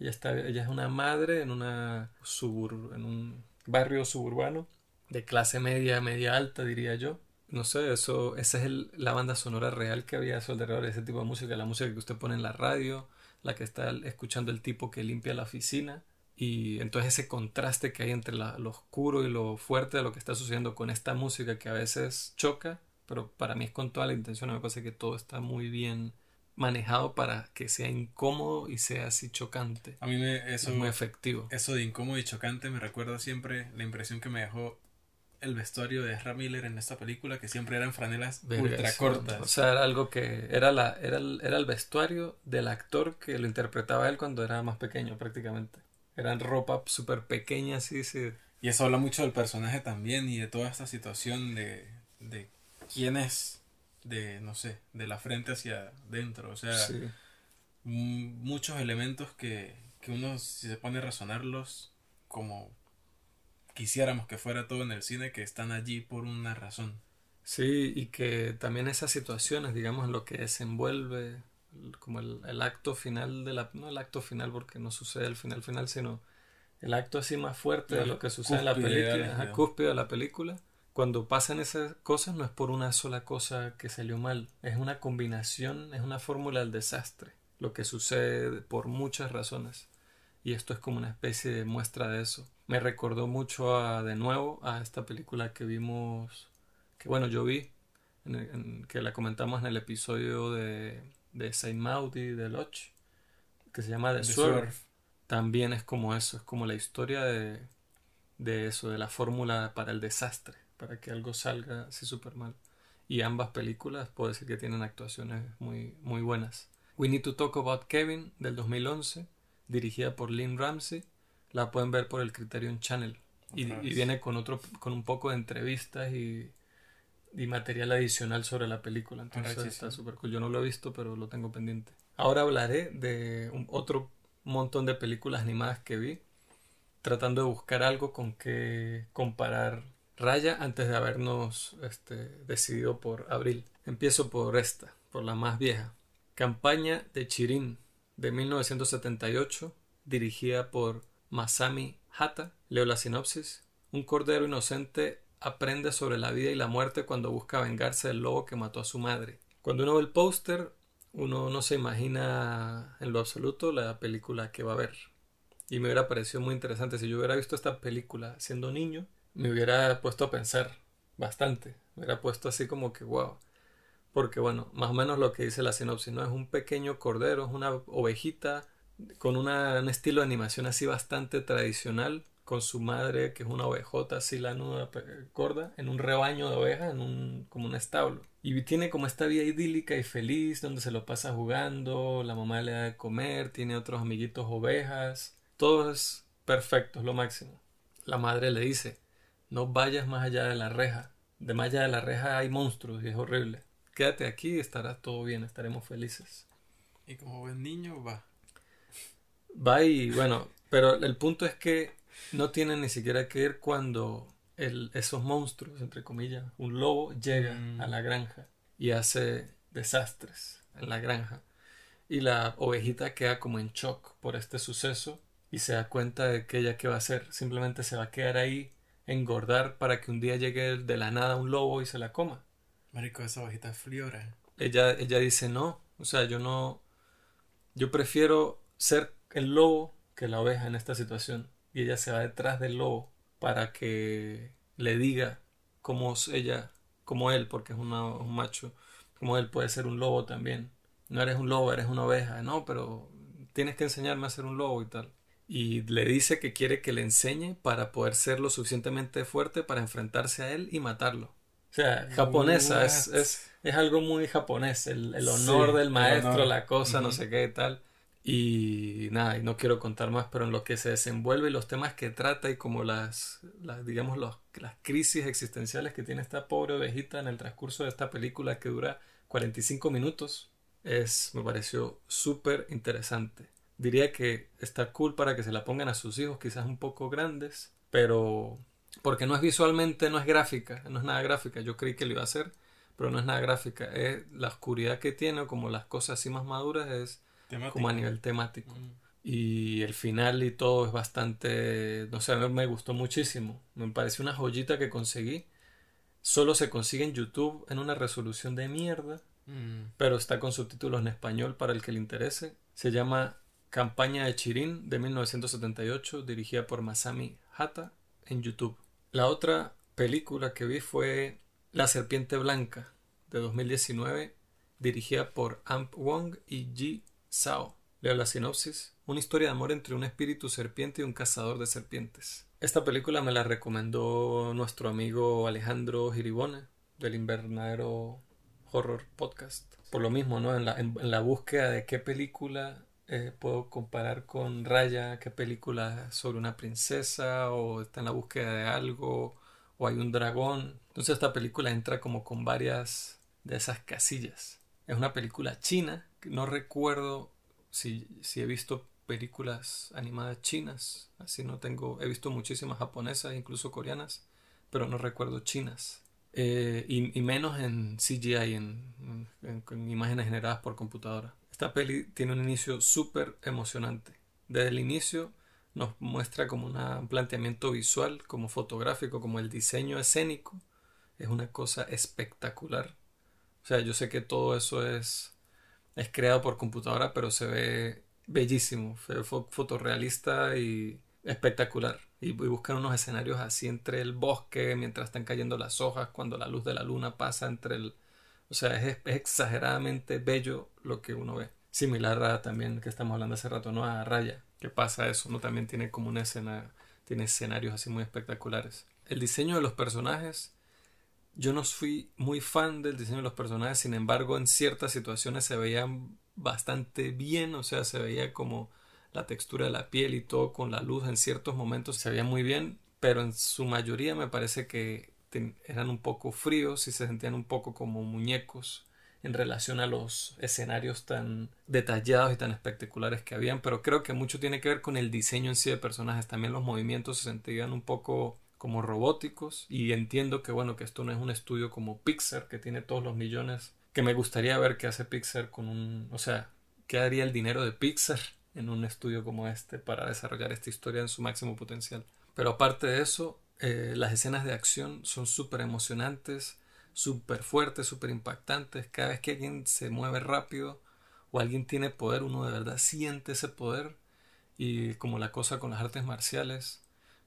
Ella está, ella es una madre en una subur, en un barrio suburbano de clase media, media alta, diría yo. No sé, eso, esa es el- la banda sonora real que había a su alrededor, ese tipo de música, la música que usted pone en la radio, la que está escuchando el tipo que limpia la oficina. Y entonces ese contraste que hay entre la- lo oscuro y lo fuerte de lo que está sucediendo con esta música que a veces choca, pero para mí es con toda la intención, me parece que todo está muy bien manejado para que sea incómodo y sea así chocante. A mí me, eso, es muy efectivo. eso de incómodo y chocante me recuerda siempre la impresión que me dejó el vestuario de Ezra Miller en esta película, que siempre eran franelas Verga, ultra cortas. O sea, era algo que era la era el, era el vestuario del actor que lo interpretaba él cuando era más pequeño prácticamente. Eran ropa súper pequeña así, sí. Y eso habla mucho del personaje también y de toda esta situación de, de quién es, de, no sé, de la frente hacia adentro. O sea, sí. muchos elementos que, que uno, si se pone a razonarlos, como quisiéramos que fuera todo en el cine, que están allí por una razón. Sí, y que también esas situaciones, digamos, lo que desenvuelve el- como el, el acto final de la, no el acto final porque no sucede el final final, sino el acto así más fuerte de lo que sucede en la película, ajá, cúspide de la película. Cuando pasan esas cosas no es por una sola cosa que salió mal, es una combinación, es una fórmula del desastre, lo que sucede por muchas razones. Y esto es como una especie de muestra de eso. Me recordó mucho a, de nuevo, a esta película que vimos, que bueno, yo vi, en el- en- que la comentamos en el episodio de, de Saint Maud y de Lodge, que se llama The, The Swerve. Swerve. También es como eso, es como la historia de, de eso, de la fórmula para el desastre, para que algo salga así súper mal. Y ambas películas puedo decir que tienen actuaciones muy, muy buenas. We Need to Talk About Kevin del 2011, dirigida por Lynn Ramsey, la pueden ver por el Criterion Channel. Y, viene con otro, con un poco de entrevistas y, y material adicional sobre la película. Entonces Arrechísimo. está súper cool. Yo no lo he visto, pero lo tengo pendiente. Ahora hablaré de un- otro montón de películas animadas que vi, tratando de buscar algo con que comparar Raya antes de habernos este, decidido por abril. Empiezo por esta, por la más vieja. Campaña de Chirin de 1978, dirigida por Masami Hata. Leo la sinopsis. Un cordero inocente aprende sobre la vida y la muerte cuando busca vengarse del lobo que mató a su madre. Cuando uno ve el póster, uno no se imagina en lo absoluto la película que va a ver. Y me hubiera parecido muy interesante. Si yo hubiera visto esta película siendo niño, me hubiera puesto a pensar bastante. Me hubiera puesto así como que wow. Porque bueno, más o menos lo que dice la sinopsis, ¿no? Es un pequeño cordero, es una ovejita con un estilo de animación así bastante tradicional, con su madre que es una ovejota así la nuda gorda, en un rebaño de ovejas, en un, como un establo. Y tiene como esta vida idílica y feliz, donde se lo pasa jugando, la mamá le da de comer, tiene otros amiguitos ovejas, todo es perfecto, es lo máximo. La madre le dice, no vayas más allá de la reja, de más allá de la reja hay monstruos y es horrible quédate aquí y estará todo bien, estaremos felices. Y como buen niño va. Va y bueno, pero el punto es que no tiene ni siquiera que ir cuando el, esos monstruos, entre comillas, un lobo llega mm. a la granja y hace desastres en la granja. Y la ovejita queda como en shock por este suceso y se da cuenta de que ella qué va a hacer. Simplemente se va a quedar ahí, engordar para que un día llegue de la nada un lobo y se la coma. Marico, esa ovejita fliora. Ella, ella dice no, o sea, yo no, yo prefiero ser el lobo que la oveja en esta situación. Y ella se va detrás del lobo para que le diga cómo ella, como él, porque es un macho, como él puede ser un lobo también. No eres un lobo, eres una oveja, no, pero tienes que enseñarme a ser un lobo y tal. Y le dice que quiere que le enseñe para poder ser lo suficientemente fuerte para enfrentarse a él y matarlo. O sea, japonesa, es, es, es, algo muy japonés, el, el honor del maestro, la cosa, no sé qué tal. Y nada, y no quiero contar más, pero en lo que se desenvuelve y los temas que trata y como las, las digamos, los, las crisis existenciales que tiene esta pobre ovejita en el transcurso de esta película que dura 45 minutos, es, me pareció súper interesante. Diría que está cool para que se la pongan a sus hijos, quizás un poco grandes, pero porque no es visualmente, no es gráfica, no es nada gráfica. Yo creí que lo iba a hacer, pero no es nada gráfica. Es la oscuridad que tiene, como las cosas así más maduras, es como a nivel temático. Mm. Y el final y todo es bastante, no sé, me gustó muchísimo. Me pareció una joyita que conseguí. Solo se consigue en YouTube en una resolución de mierda, mm. pero está con subtítulos en español para el que le interese. Se llama Campaña de Chirin de 1978, dirigida por Masami Hata en YouTube. La otra película que vi fue La Serpiente Blanca de 2019, dirigida por Amp Wong y Ji Sao. Leo la sinopsis. Una historia de amor entre un espíritu serpiente y un cazador de serpientes. Esta película me la recomendó nuestro amigo Alejandro Giribone del Invernadero Horror Podcast. Por lo mismo, ¿no? En la, en la búsqueda de qué película eh, puedo comparar con Raya, qué película sobre una princesa o está en la búsqueda de algo o hay un dragón. Entonces esta película entra como con varias de esas casillas. Es una película china, no recuerdo si, si he visto películas animadas chinas, así no tengo, he visto muchísimas japonesas, incluso coreanas, pero no recuerdo chinas. Eh, y, menos en CGI, en, en imágenes generadas por computadora. Esta peli tiene un inicio súper emocionante. Desde el inicio nos muestra como un planteamiento visual, como fotográfico, como el diseño escénico. Es una cosa espectacular. O sea, yo sé que todo eso es, es creado por computadora, pero se ve bellísimo, fotorrealista y espectacular. Y, buscan unos escenarios así entre el bosque, mientras están cayendo las hojas, cuando la luz de la luna pasa entre el, o sea, es, exageradamente bello lo que uno ve. Similar a también que estamos hablando hace rato, ¿no? A Raya, que pasa eso, ¿no? También tiene como una escena, tiene escenarios así muy espectaculares. El diseño de los personajes, yo no fui muy fan del diseño de los personajes, sin embargo, en ciertas situaciones se veían bastante bien, o sea, se veía como la textura de la piel y todo con la luz en ciertos momentos se veía muy bien, pero en su mayoría me parece que eran un poco fríos y se sentían un poco como muñecos en relación a los escenarios tan detallados y tan espectaculares que habían, pero creo que mucho tiene que ver con el diseño en sí de personajes. También los movimientos se sentían un poco como robóticos y entiendo que bueno que esto no es un estudio como Pixar que tiene todos los millones que me gustaría ver que hace Pixar con un o sea qué haría el dinero de Pixar en un estudio como este para desarrollar esta historia en su máximo potencial pero aparte de eso Eh, las escenas de acción son súper emocionantes, súper fuertes, súper impactantes. Cada vez que alguien se mueve rápido o alguien tiene poder, uno de verdad siente ese poder. Y como la cosa con las artes marciales,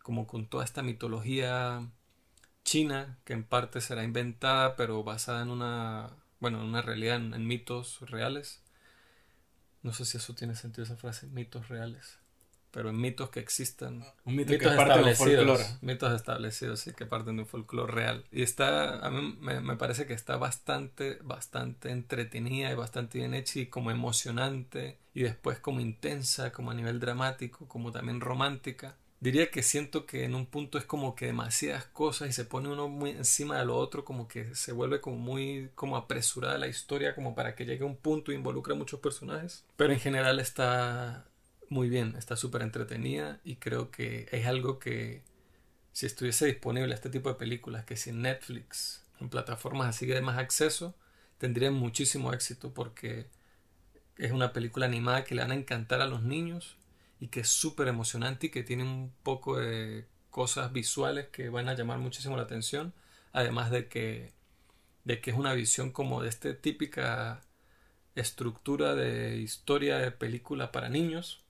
como con toda esta mitología china, que en parte será inventada, pero basada en una, bueno, en una realidad, en mitos reales. No sé si eso tiene sentido esa frase, mitos reales pero en mitos que existan. Un mito mitos que de establecidos. Mitos establecidos, sí, que parten de un folclore real. Y está, a mí me, me parece que está bastante, bastante entretenida y bastante bien hecha y como emocionante y después como intensa, como a nivel dramático, como también romántica. Diría que siento que en un punto es como que demasiadas cosas y se pone uno muy encima de lo otro, como que se vuelve como muy como apresurada la historia como para que llegue a un punto e involucre a muchos personajes. Pero en general está muy bien, está súper entretenida y creo que es algo que si estuviese disponible este tipo de películas, que si en Netflix, en plataformas así de más acceso, tendría muchísimo éxito porque es una película animada que le van a encantar a los niños que es súper emocionante y que tiene un poco de cosas visuales que van a llamar muchísimo la atención, además de que, de que es una visión como de esta típica estructura de historia de película para niños,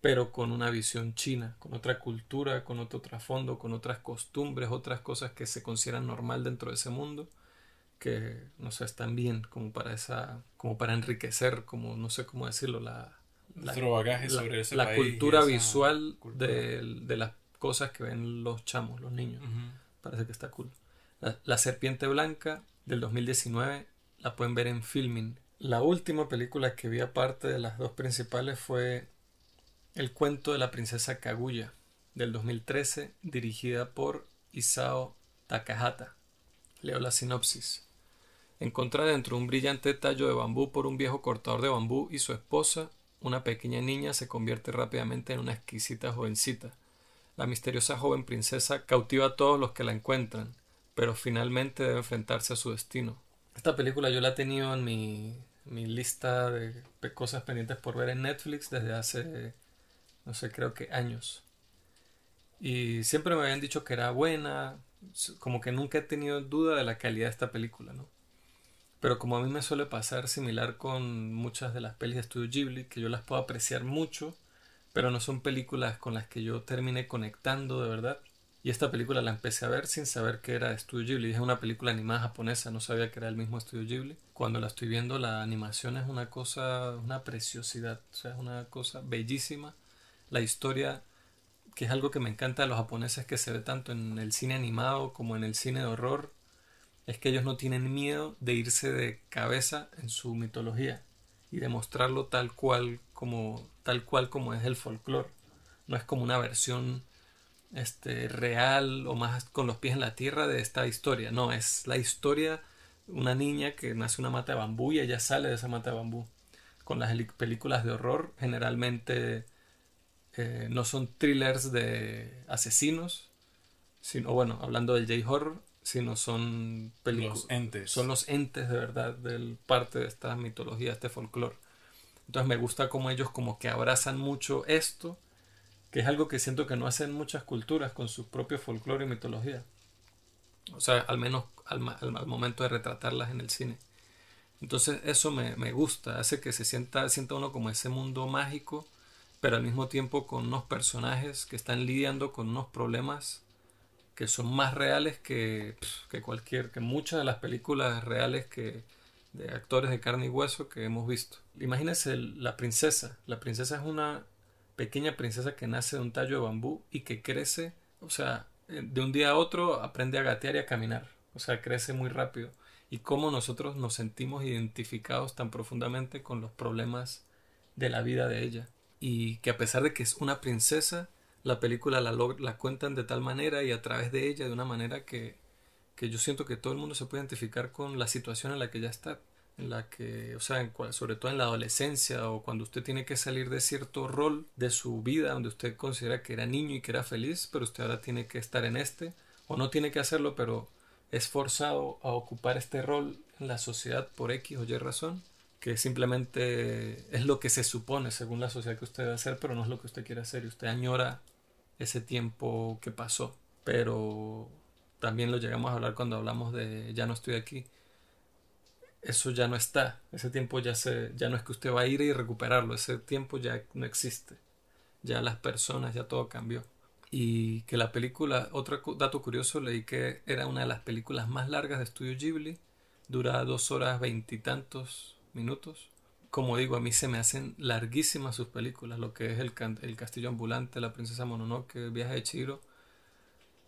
pero con una visión china, con otra cultura, con otro trasfondo, con otras costumbres, otras cosas que se consideran normal dentro de ese mundo, que no sé, están bien como para esa, como para enriquecer, como no sé cómo decirlo, la, Nuestro bagaje la- sobre ese la país y cultura visual cultura. De, de las cosas que ven los chamos, los niños. Parece que está cool. La, La Serpiente Blanca del 2019 la pueden ver en Filming. La última película que vi aparte de las dos principales fue El cuento de la princesa Kaguya del 2013 dirigida por Isao Takahata. Leo la sinopsis. Encontrada dentro de un brillante tallo de bambú por un viejo cortador de bambú y su esposa, una pequeña niña se convierte rápidamente en una exquisita jovencita. La misteriosa joven princesa cautiva a todos los que la encuentran, pero finalmente debe enfrentarse a su destino. Esta película yo la he tenido en mi, mi lista de cosas pendientes por ver en Netflix desde hace, no sé, creo que años. Y siempre me habían dicho que era buena, como que nunca he tenido duda de la calidad de esta película, ¿no? Pero como a mí me suele pasar similar con muchas de las pelis de Studio Ghibli, que yo las puedo apreciar mucho, pero no son películas con las que yo termine conectando de verdad. Y esta película la empecé a ver sin saber que era Studio Ghibli. Es una película animada japonesa, no sabía que era el mismo Studio Ghibli. Cuando la estoy viendo, la animación es una cosa, una preciosidad, o sea, es una cosa bellísima. La historia, que es algo que me encanta de los japoneses, que se ve tanto en el cine animado como en el cine de horror, es que ellos no tienen miedo de irse de cabeza en su mitología y demostrarlo tal cual como tal cual como es el folclore. No es como una versión este real o más con los pies en la tierra de esta historia. No, es la historia una niña que nace una mata de bambú y ella sale de esa mata de bambú. Con las películas de horror generalmente eh, no son thrillers de asesinos, sino bueno, hablando del J-horror, sino son películas entes. son los entes de verdad del parte de esta mitología, este folclore. Entonces me gusta como ellos como que abrazan mucho esto, que es algo que siento que no hacen muchas culturas con su propio folclore y mitología. O sea, al menos al- al momento de retratarlas en el cine. Entonces eso me, me gusta, hace que se sienta, sienta uno como ese mundo mágico, pero al mismo tiempo con unos personajes que están lidiando con unos problemas que son más reales que, que cualquier, que muchas de las películas reales que de actores de carne y hueso que hemos visto. Imagínense la princesa. La princesa es una pequeña princesa que nace de un tallo de bambú y que crece, o sea, eh, de un día a otro aprende a gatear y a caminar. O sea, crece muy rápido. Y cómo nosotros nos sentimos identificados tan profundamente con los problemas de la vida de ella. Y que a pesar de que es una princesa, la película la, la cuentan de tal manera y a través de ella de una manera que, que yo siento que todo el mundo se puede identificar con la situación en la que ella está, en la que, o sea, sobre todo en la adolescencia o cuando usted tiene que salir de cierto rol de su vida donde usted considera que era niño y que era feliz, pero usted ahora tiene que estar en este, o no tiene que hacerlo, pero es forzado a ocupar este rol en la sociedad por X o Y razón, que simplemente es lo que se supone según la sociedad que usted debe hacer, pero no es lo que usted quiere hacer y usted añora ese tiempo que pasó. pero también lo llegamos a hablar cuando hablamos de Ya no estoy aquí. Eso ya no está, ese tiempo ya se, ya no es que usted va a ir y recuperarlo, ese tiempo ya no existe, ya las personas, ya todo cambió. Y que la película, otro dato curioso, leí que era una de las películas más largas de Estudio Ghibli, dura dos horas veintitantos minutos. Como digo, a mí se me hacen larguísimas sus películas, lo que es el, el Castillo Ambulante, La Princesa Mononoke, El Viaje de Chiro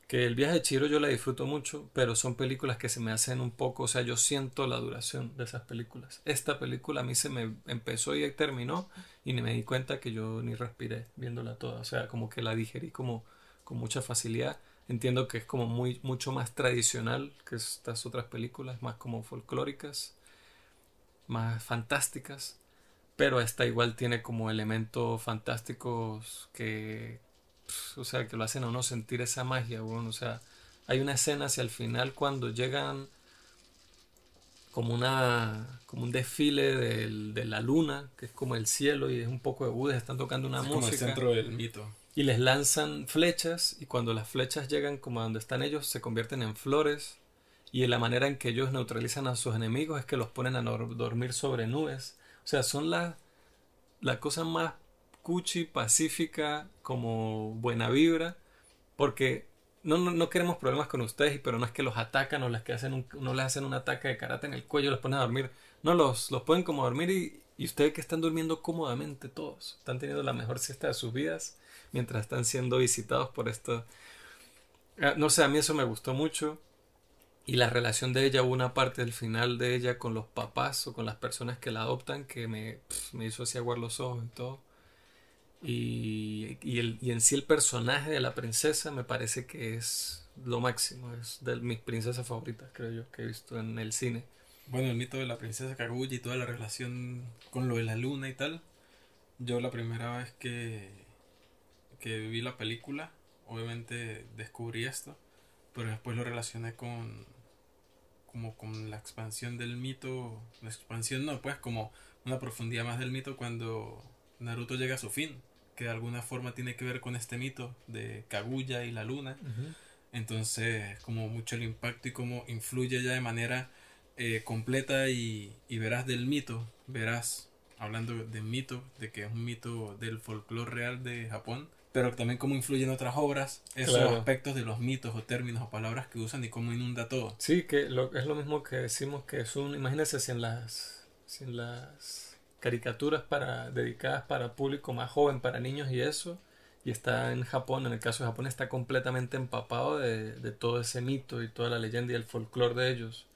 que el viaje de Chiro yo la disfruto mucho, pero son películas que se me hacen un poco, o sea, yo siento la duración de esas películas. Esta película a mí se me empezó y terminó y ni me di cuenta que yo ni respiré viéndola toda, o sea, como que la digerí como con mucha facilidad. Entiendo que es como muy mucho más tradicional que estas otras películas, más como folclóricas, más fantásticas, pero esta igual tiene como elementos fantásticos que o sea, que lo hacen a uno sentir esa magia, bueno, o sea, hay una escena hacia el final cuando llegan como una como un desfile de la luna, que es como el cielo y es un poco de Buda, están tocando una música. Como el centro del mito. Y les lanzan flechas y cuando las flechas llegan como a donde están ellos se convierten en flores y la manera en que ellos neutralizan a sus enemigos es que los ponen a dormir sobre nubes. O sea, son las la cosa más cuchi, pacífica, como buena vibra, porque no, no, queremos problemas con ustedes, pero no es que los atacan o les que hacen un, no les hacen un ataque de karate en el cuello, los ponen a dormir. No, los, los pueden como dormir y, y ustedes que están durmiendo cómodamente todos, están teniendo la mejor siesta de sus vidas mientras están siendo visitados por esto. Ah, no sé, a mí eso me gustó mucho. Y la relación de ella, una parte del final de ella con los papás o con las personas que la adoptan, que me, me hizo así aguar los ojos y todo. Y, y, el, y en sí el personaje de la princesa me parece que es lo máximo, es de mis princesas favoritas, creo yo, que he visto en el cine. Bueno, el mito de la princesa Kaguya y toda la relación con lo de la luna y tal. Yo la primera vez que, que vi la película, obviamente descubrí esto, pero después lo relacioné con como con la expansión del mito, la expansión no, pues como una profundidad más del mito cuando Naruto llega a su fin que de alguna forma tiene que ver con este mito de Kaguya y la luna. Entonces, como mucho el impacto y cómo influye ya de manera eh, completa y, y, verás del mito, verás, hablando de mito, de que es un mito del folclore real de Japón, pero también cómo influyen otras obras, esos aspectos de los mitos o términos o palabras que usan y cómo inunda todo. Sí, que lo, es lo mismo que decimos que es un, imagínense si en las, si en las caricaturas para dedicadas para público más joven, para niños y eso, y está en Japón, en el caso de Japón está completamente empapado de, de todo ese mito y toda la leyenda y el folclore de ellos,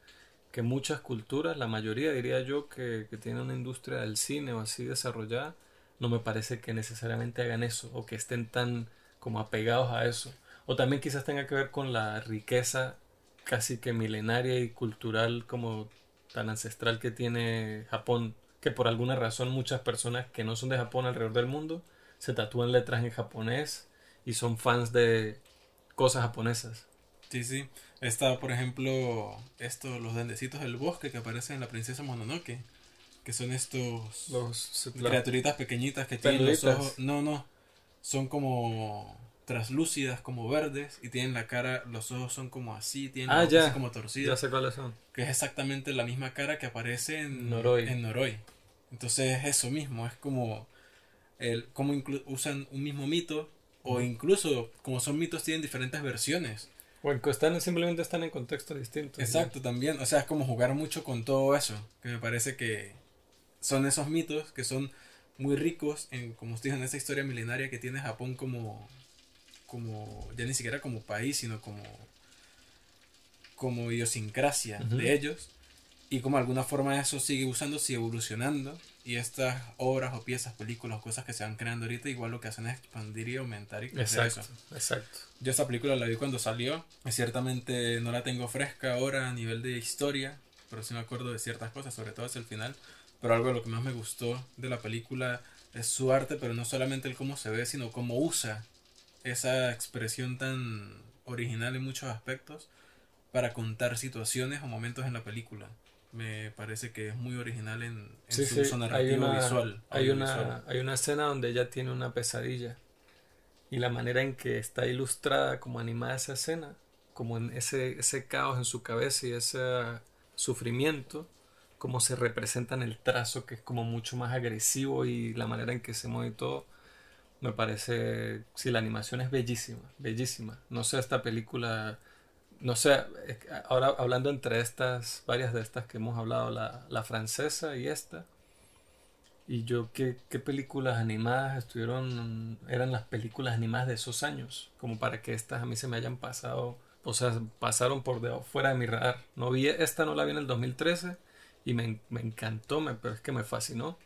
que muchas culturas, la mayoría diría yo que, que tienen una industria del cine o así desarrollada, no me parece que necesariamente hagan eso o que estén tan como apegados a eso. O también quizás tenga que ver con la riqueza casi que milenaria y cultural como tan ancestral que tiene Japón que por alguna razón muchas personas que no son de Japón alrededor del mundo se tatúan letras en japonés y son fans de cosas japonesas. Sí, sí. Está, por ejemplo, estos, los dendecitos del bosque que aparecen en la princesa Mononoke. Que son estos los, criaturitas pequeñitas que tienen los ojos. No, no. Son como traslúcidas, como verdes, y tienen la cara, los ojos son como así, tienen ah, ya. como torcidas. Ya sé cuáles son. Que es exactamente la misma cara que aparece en Noroi. En Noroi. Entonces es eso mismo, es como el cómo usan un mismo mito o incluso como son mitos tienen diferentes versiones. O están, simplemente están en contextos distintos. Exacto, también. O sea, es como jugar mucho con todo eso. Que me parece que son esos mitos que son muy ricos en, como usted dijo, en esa historia milenaria que tiene Japón como, como, ya ni siquiera como país, sino como, como idiosincrasia de ellos y como de alguna forma eso sigue usándose y evolucionando y estas obras o piezas, películas o cosas que se van creando ahorita igual lo que hacen es expandir y aumentar y crecer exacto, eso. Exacto. Yo esta película la vi cuando salió, ciertamente no la tengo fresca ahora a nivel de historia, pero sí me acuerdo de ciertas cosas, sobre todo hacia el final, pero algo de lo que más me gustó de la película es su arte, pero no solamente el cómo se ve, sino cómo usa esa expresión tan original en muchos aspectos para contar situaciones o momentos en la película me parece que es muy original en, su narrativo hay una, visual. Hay una, hay una escena donde ella tiene una pesadilla y la manera en que está ilustrada como animada esa escena, como en ese, ese caos en su cabeza y ese sufrimiento, como se representa en el trazo que es como mucho más agresivo y la manera en que se mueve todo, me parece, sí, la animación es bellísima, bellísima. No sé, esta película, no sé, ahora hablando entre estas, varias de estas que hemos hablado, la, la francesa y esta, y yo, ¿qué, ¿qué, películas animadas estuvieron, eran las películas animadas de esos años? Como para que estas a mí se me hayan pasado, o sea, pasaron por de, fuera de mi radar. No vi, esta no la vi en el 2013 y me, me encantó, me, pero es que me fascinó.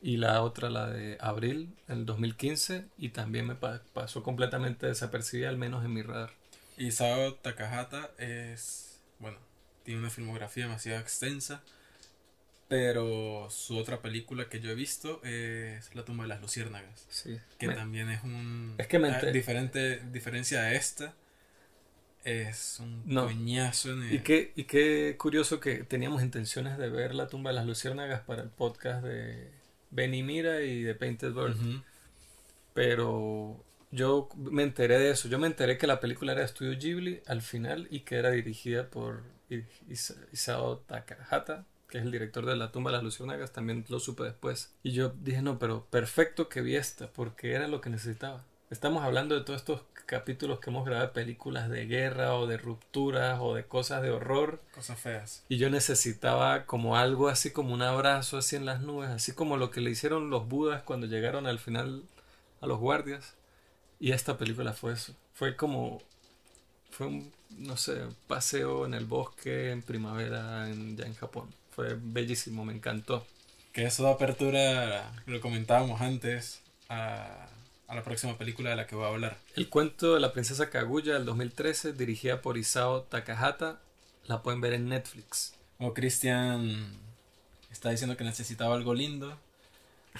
Y la otra, la de Abril, en el 2015, y también me pasó completamente desapercibida, al menos en mi radar. Y Sao Takahata es, bueno, tiene una filmografía demasiado extensa pero su otra película que yo he visto es La tumba de las luciérnagas. Sí. Que también es un... Es que me diferente diferencia de esta. Es un coñazo en Y, qué, y qué curioso que teníamos intenciones de ver La tumba de las luciérnagas para el podcast de Benny Mira y de Painted Bird. Pero yo me enteré de eso. Yo me enteré que la película era de Estudio Ghibli al final y que era dirigida por Isao Takahata que es el director de La tumba de las luciérnagas, también lo supe después. Y yo dije, no, pero perfecto que vi esta, porque era lo que necesitaba. Estamos hablando de todos estos capítulos que hemos grabado, películas de guerra o de rupturas o de cosas de horror. Cosas feas. Y yo necesitaba como algo así como un abrazo así en las nubes, así como lo que le hicieron los budas cuando llegaron al final a los guardias. Y esta película fue eso. Fue como fue un, no sé, paseo en el bosque en primavera en, ya en Japón fue bellísimo, me encantó. Que eso da apertura, lo comentábamos antes, a, a, la próxima película de la que voy a hablar. El cuento de la princesa Kaguya del 2013, dirigida por Isao Takahata, la pueden ver en Netflix. Como Christian está diciendo que necesitaba algo lindo,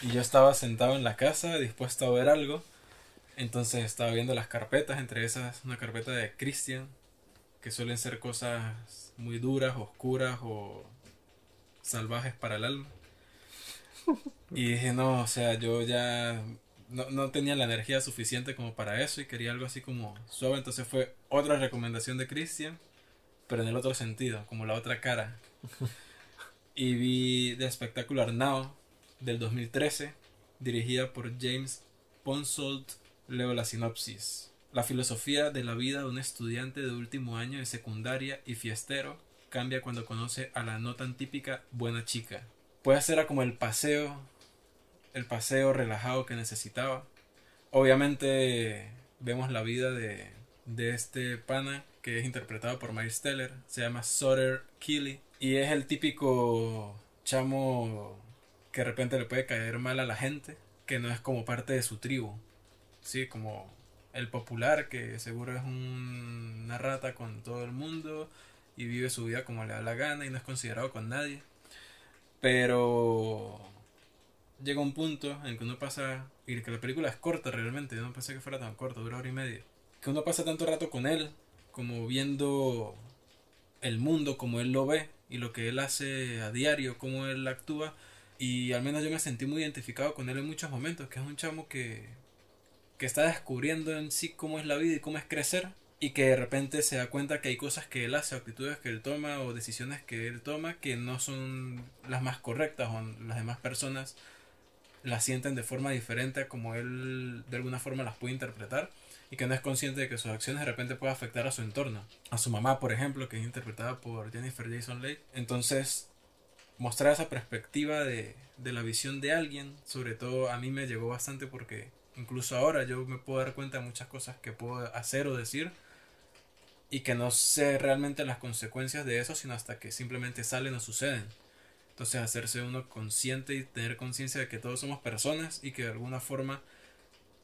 y yo estaba sentado en la casa dispuesto a ver algo, entonces estaba viendo las carpetas, entre esas una carpeta de Christian, que suelen ser cosas muy duras, oscuras o salvajes para el alma. Y dije, no, o sea, yo ya no, no, tenía la energía suficiente como para eso y quería algo así como suave. Entonces fue otra recomendación de Christian, pero en el otro sentido, como la otra cara. Y vi The Spectacular Now del 2013, dirigida por James Ponsold. Leo la sinopsis. La filosofía de la vida de un estudiante de último año de secundaria y fiestero cambia cuando conoce a la no tan típica buena chica. Puede ser como el paseo, el paseo relajado que necesitaba. Obviamente vemos la vida de, de este pana que es interpretado por Miles Teller, se llama Sutter Keeley y es el típico chamo que de repente le puede caer mal a la gente, que no es como parte de su tribu. Sí, como el popular que seguro es una rata con todo el mundo y vive su vida como le da la gana y no es considerado con nadie. Pero llega un punto en que uno pasa, y que la película es corta realmente, yo no pensé que fuera tan corta, dura hora y media, que uno pasa tanto rato con él, como viendo el mundo como él lo ve y lo que él hace a diario, cómo él actúa, y al menos yo me sentí muy identificado con él en muchos momentos, que es un chamo que, que está descubriendo en sí cómo es la vida y cómo es crecer, y que de repente se da cuenta que hay cosas que él hace, actitudes que él toma o decisiones que él toma que no son las más correctas o las demás personas las sienten de forma diferente a como él de alguna forma las puede interpretar y que no es consciente de que sus acciones de repente pueden afectar a su entorno. A su mamá, por ejemplo, que es interpretada por Jennifer Jason Leigh. Entonces, mostrar esa perspectiva de, de la visión de alguien, sobre todo a mí me llegó bastante porque incluso ahora yo me puedo dar cuenta de muchas cosas que puedo hacer o decir y que no sé realmente las consecuencias de eso, sino hasta que simplemente salen o suceden. Entonces hacerse uno consciente y tener conciencia de que todos somos personas y que de alguna forma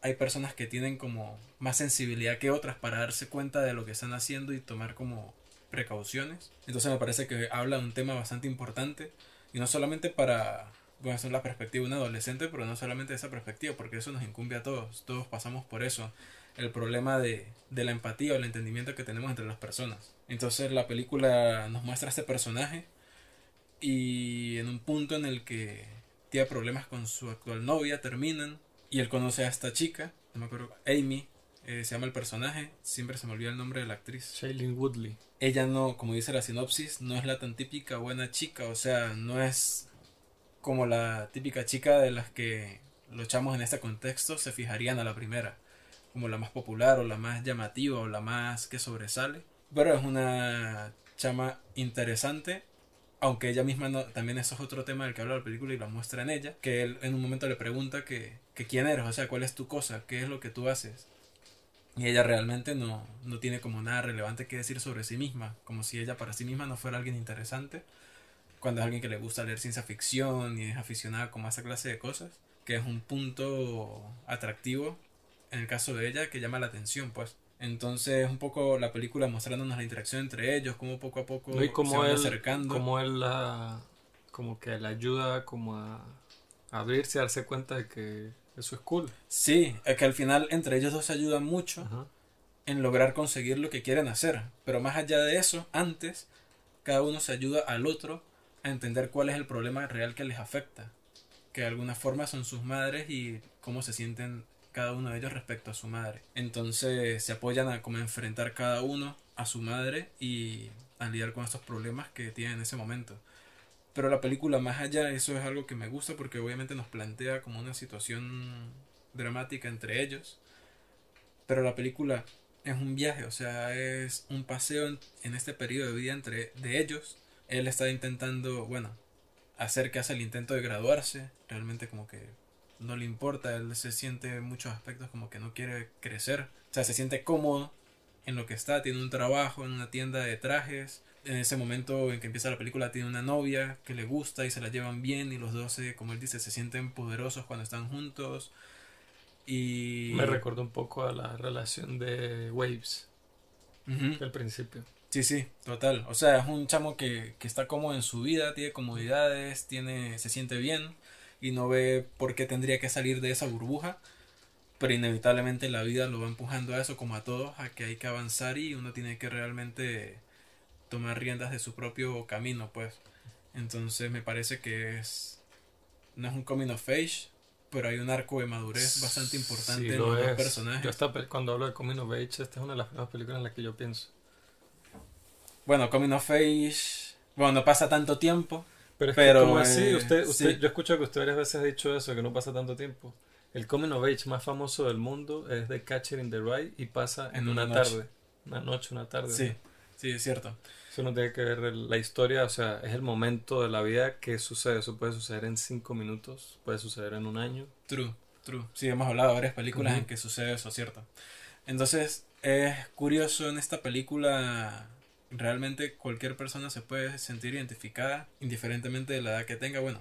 hay personas que tienen como más sensibilidad que otras para darse cuenta de lo que están haciendo y tomar como precauciones. Entonces me parece que habla de un tema bastante importante y no solamente para, bueno, es la perspectiva de un adolescente, pero no solamente esa perspectiva, porque eso nos incumbe a todos, todos pasamos por eso el problema de, de la empatía o el entendimiento que tenemos entre las personas. Entonces la película nos muestra a este personaje y en un punto en el que tiene problemas con su actual novia, terminan y él conoce a esta chica, no me acuerdo, Amy, eh, se llama el personaje, siempre se me olvida el nombre de la actriz. Shailene Woodley. Ella no, como dice la sinopsis, no es la tan típica buena chica, o sea, no es como la típica chica de las que los chamos en este contexto se fijarían a la primera, como la más popular o la más llamativa o la más que sobresale. Pero es una chama interesante, aunque ella misma no, también eso es otro tema del que habla la película y lo muestra en ella, que él en un momento le pregunta que, que quién eres, o sea, cuál es tu cosa, qué es lo que tú haces. Y ella realmente no, no tiene como nada relevante que decir sobre sí misma, como si ella para sí misma no fuera alguien interesante, cuando es alguien que le gusta leer ciencia ficción y es aficionada como a esa clase de cosas, que es un punto atractivo en el caso de ella que llama la atención, pues. Entonces, un poco la película mostrándonos la interacción entre ellos, como poco a poco No, y como se van él, acercando. como él la, como que le ayuda como a, a abrirse, a darse cuenta de que eso es cool. Sí, es que al final entre ellos dos se ayudan mucho Ajá. en lograr conseguir lo que quieren hacer. Pero más allá de eso, antes, cada uno se ayuda al otro a entender cuál es el problema real que les afecta. Que de alguna forma son sus madres y cómo se sienten cada uno de ellos respecto a su madre. Entonces se apoyan a como enfrentar cada uno a su madre y a lidiar con estos problemas que tienen en ese momento. Pero la película más allá, eso es algo que me gusta porque obviamente nos plantea como una situación dramática entre ellos. Pero la película es un viaje, o sea, es un paseo en, este periodo de vida entre de ellos. Él está intentando, bueno, hacer que hace el intento de graduarse, realmente como que no le importa, él se siente en muchos aspectos como que no quiere crecer, o sea, se siente cómodo en lo que está, tiene un trabajo en una tienda de trajes, en ese momento en que empieza la película tiene una novia que le gusta y se la llevan bien y los dos, como él dice, se sienten poderosos cuando están juntos y... Me recordó un poco a la relación de Waves Ujú. del principio. Sí, sí, total. O sea, es un chamo que, que está cómodo en su vida, tiene comodidades, tiene, se siente bien y no ve por qué tendría que salir de esa burbuja. Pero inevitablemente la vida lo va empujando a eso, como a todos, a que hay que avanzar y uno tiene que realmente tomar riendas de su propio camino, pues. Entonces me parece que es. No es un coming of age, pero hay un arco de madurez bastante importante Sí, en lo los es. personajes. Yo cuando hablo de Coming of Age, esta es una de las primeras películas en las que yo pienso. Bueno, coming of age. Bueno, no pasa tanto tiempo. Pero es Pero, que como así, usted, usted, sí. yo escucho que usted varias veces ha dicho eso, que no pasa tanto tiempo. El Coming of Age más famoso del mundo es de Catcher in the Rye y pasa en, En una, tarde. Una noche, una tarde. Sí, ¿no? sí, es cierto. Eso no tiene que ver la historia, o sea, es el momento de la vida que sucede. Eso puede suceder en cinco minutos, puede suceder en un año. True, true. Sí, hemos hablado de varias películas en que sucede eso, ¿cierto? Entonces, es curioso en esta película, realmente cualquier persona se puede sentir identificada, indiferentemente de la edad que tenga. Bueno,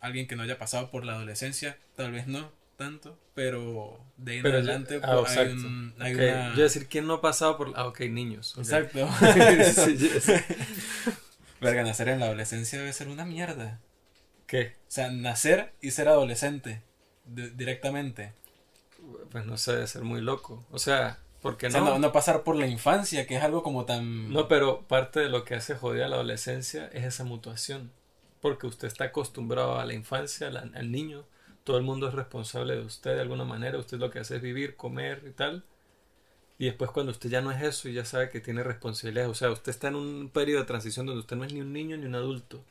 alguien que no haya pasado por la adolescencia, tal vez no tanto, pero de ahí en Pero ya- adelante ah, pues, hay, un, hay una... Yo decir, ¿quién no ha pasado por...? Ah, ok, niños. Exacto. Sí. Verga, nacer en la adolescencia debe ser una mierda. ¿Qué? O sea, nacer y ser adolescente de- directamente. Pues no sé, debe ser muy loco. O sea, ¿por qué O sea, no? no, no pasar por la infancia, que es algo como tan... No, pero parte de lo que hace jodida la adolescencia es esa mutuación. Porque usted está acostumbrado a la infancia, al, al niño. Todo el mundo es responsable de usted de alguna manera. Usted lo que hace es vivir, comer y tal. Y después cuando usted ya no es eso y ya sabe que tiene responsabilidades. O sea, usted está en un periodo de transición donde usted no es ni un niño ni un adulto.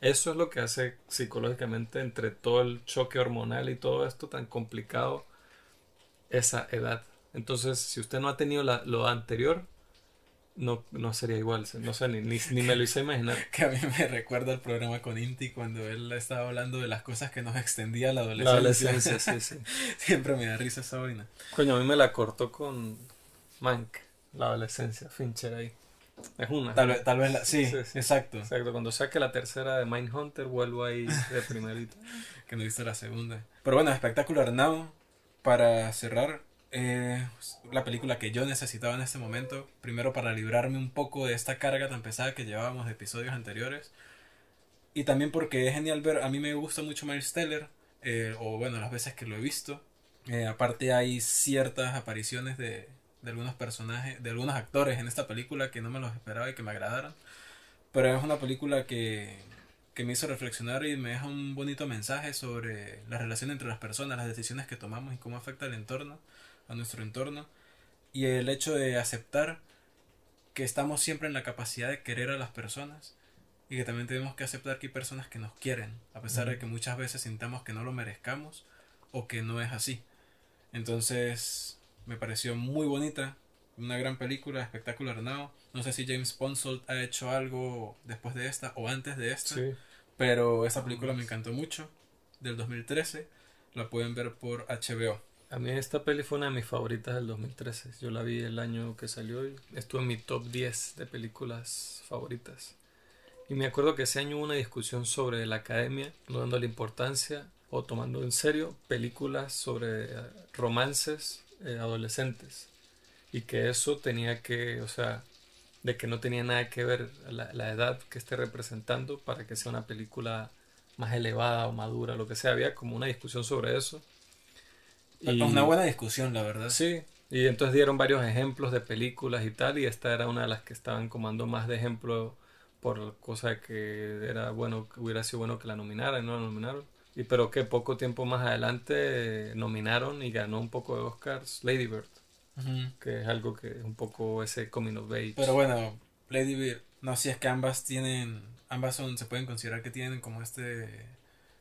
Eso es lo que hace psicológicamente entre todo el choque hormonal y todo esto tan complicado esa edad. Entonces, si usted no ha tenido la- lo anterior, no, no sería igual. No sé, ni, ni, ni me lo hice imaginar. Que a mí me recuerda el programa con Inti cuando él estaba hablando de las cosas que nos extendía la La adolescencia. adolescencia, sí, sí. Siempre me da risa esa vaina. Coño, a mí me la cortó con Mank, la adolescencia, Fincher ahí. Es una. Tal vez, tal vez la... Sí, Sí, sí. exacto. Exacto, cuando saque la tercera de Mindhunter, vuelvo ahí de primerito. Que no viste la segunda. Pero bueno, Espectacular Now, para cerrar, eh, la película que yo necesitaba en este momento. Primero para librarme un poco de esta carga tan pesada que llevábamos de episodios anteriores. Y también porque es genial ver, a mí me gusta mucho Miles Teller, eh, o bueno, las veces que lo he visto. Eh, aparte hay ciertas apariciones de, de algunos personajes, de algunos actores en esta película que no me los esperaba y que me agradaron. Pero es una película que, que me hizo reflexionar y me deja un bonito mensaje sobre la relación entre las personas, las decisiones que tomamos y cómo afecta el entorno, a nuestro entorno. y el hecho de aceptar que estamos siempre en la capacidad de querer a las personas y que también tenemos que aceptar que hay personas que nos quieren, a pesar de que muchas veces sintamos que no lo merezcamos o que no es así. Entonces, me pareció muy bonita, una gran película, espectacular now. No sé si James Ponsoldt ha hecho algo después de esta o antes de esta, pero esta película me encantó mucho, del 2013. La pueden ver por HBO. A mí esta peli fue una de mis favoritas del 2013. Yo la vi el año que salió y estuvo en mi top 10 de películas favoritas. Y me acuerdo que ese año hubo una discusión sobre la academia, no dando la importancia o tomando en serio películas sobre eh, romances eh, adolescentes. Y que eso tenía que, o sea, de que no tenía nada que ver la, la edad que esté representando para que sea una película más elevada o madura, lo que sea. Había como una discusión sobre eso. Y, una buena discusión, la verdad. Sí, y entonces dieron varios ejemplos de películas y tal, y esta era una de las que estaban comando más de ejemplo por cosa que era bueno, que hubiera sido bueno que la nominaran y no la nominaron. Y pero que poco tiempo más adelante nominaron y ganó un poco de Oscars Lady Bird, que es algo que es un poco ese coming of age. Pero bueno, Lady Bird, no, si es que ambas tienen, ambas son, se pueden considerar que tienen como este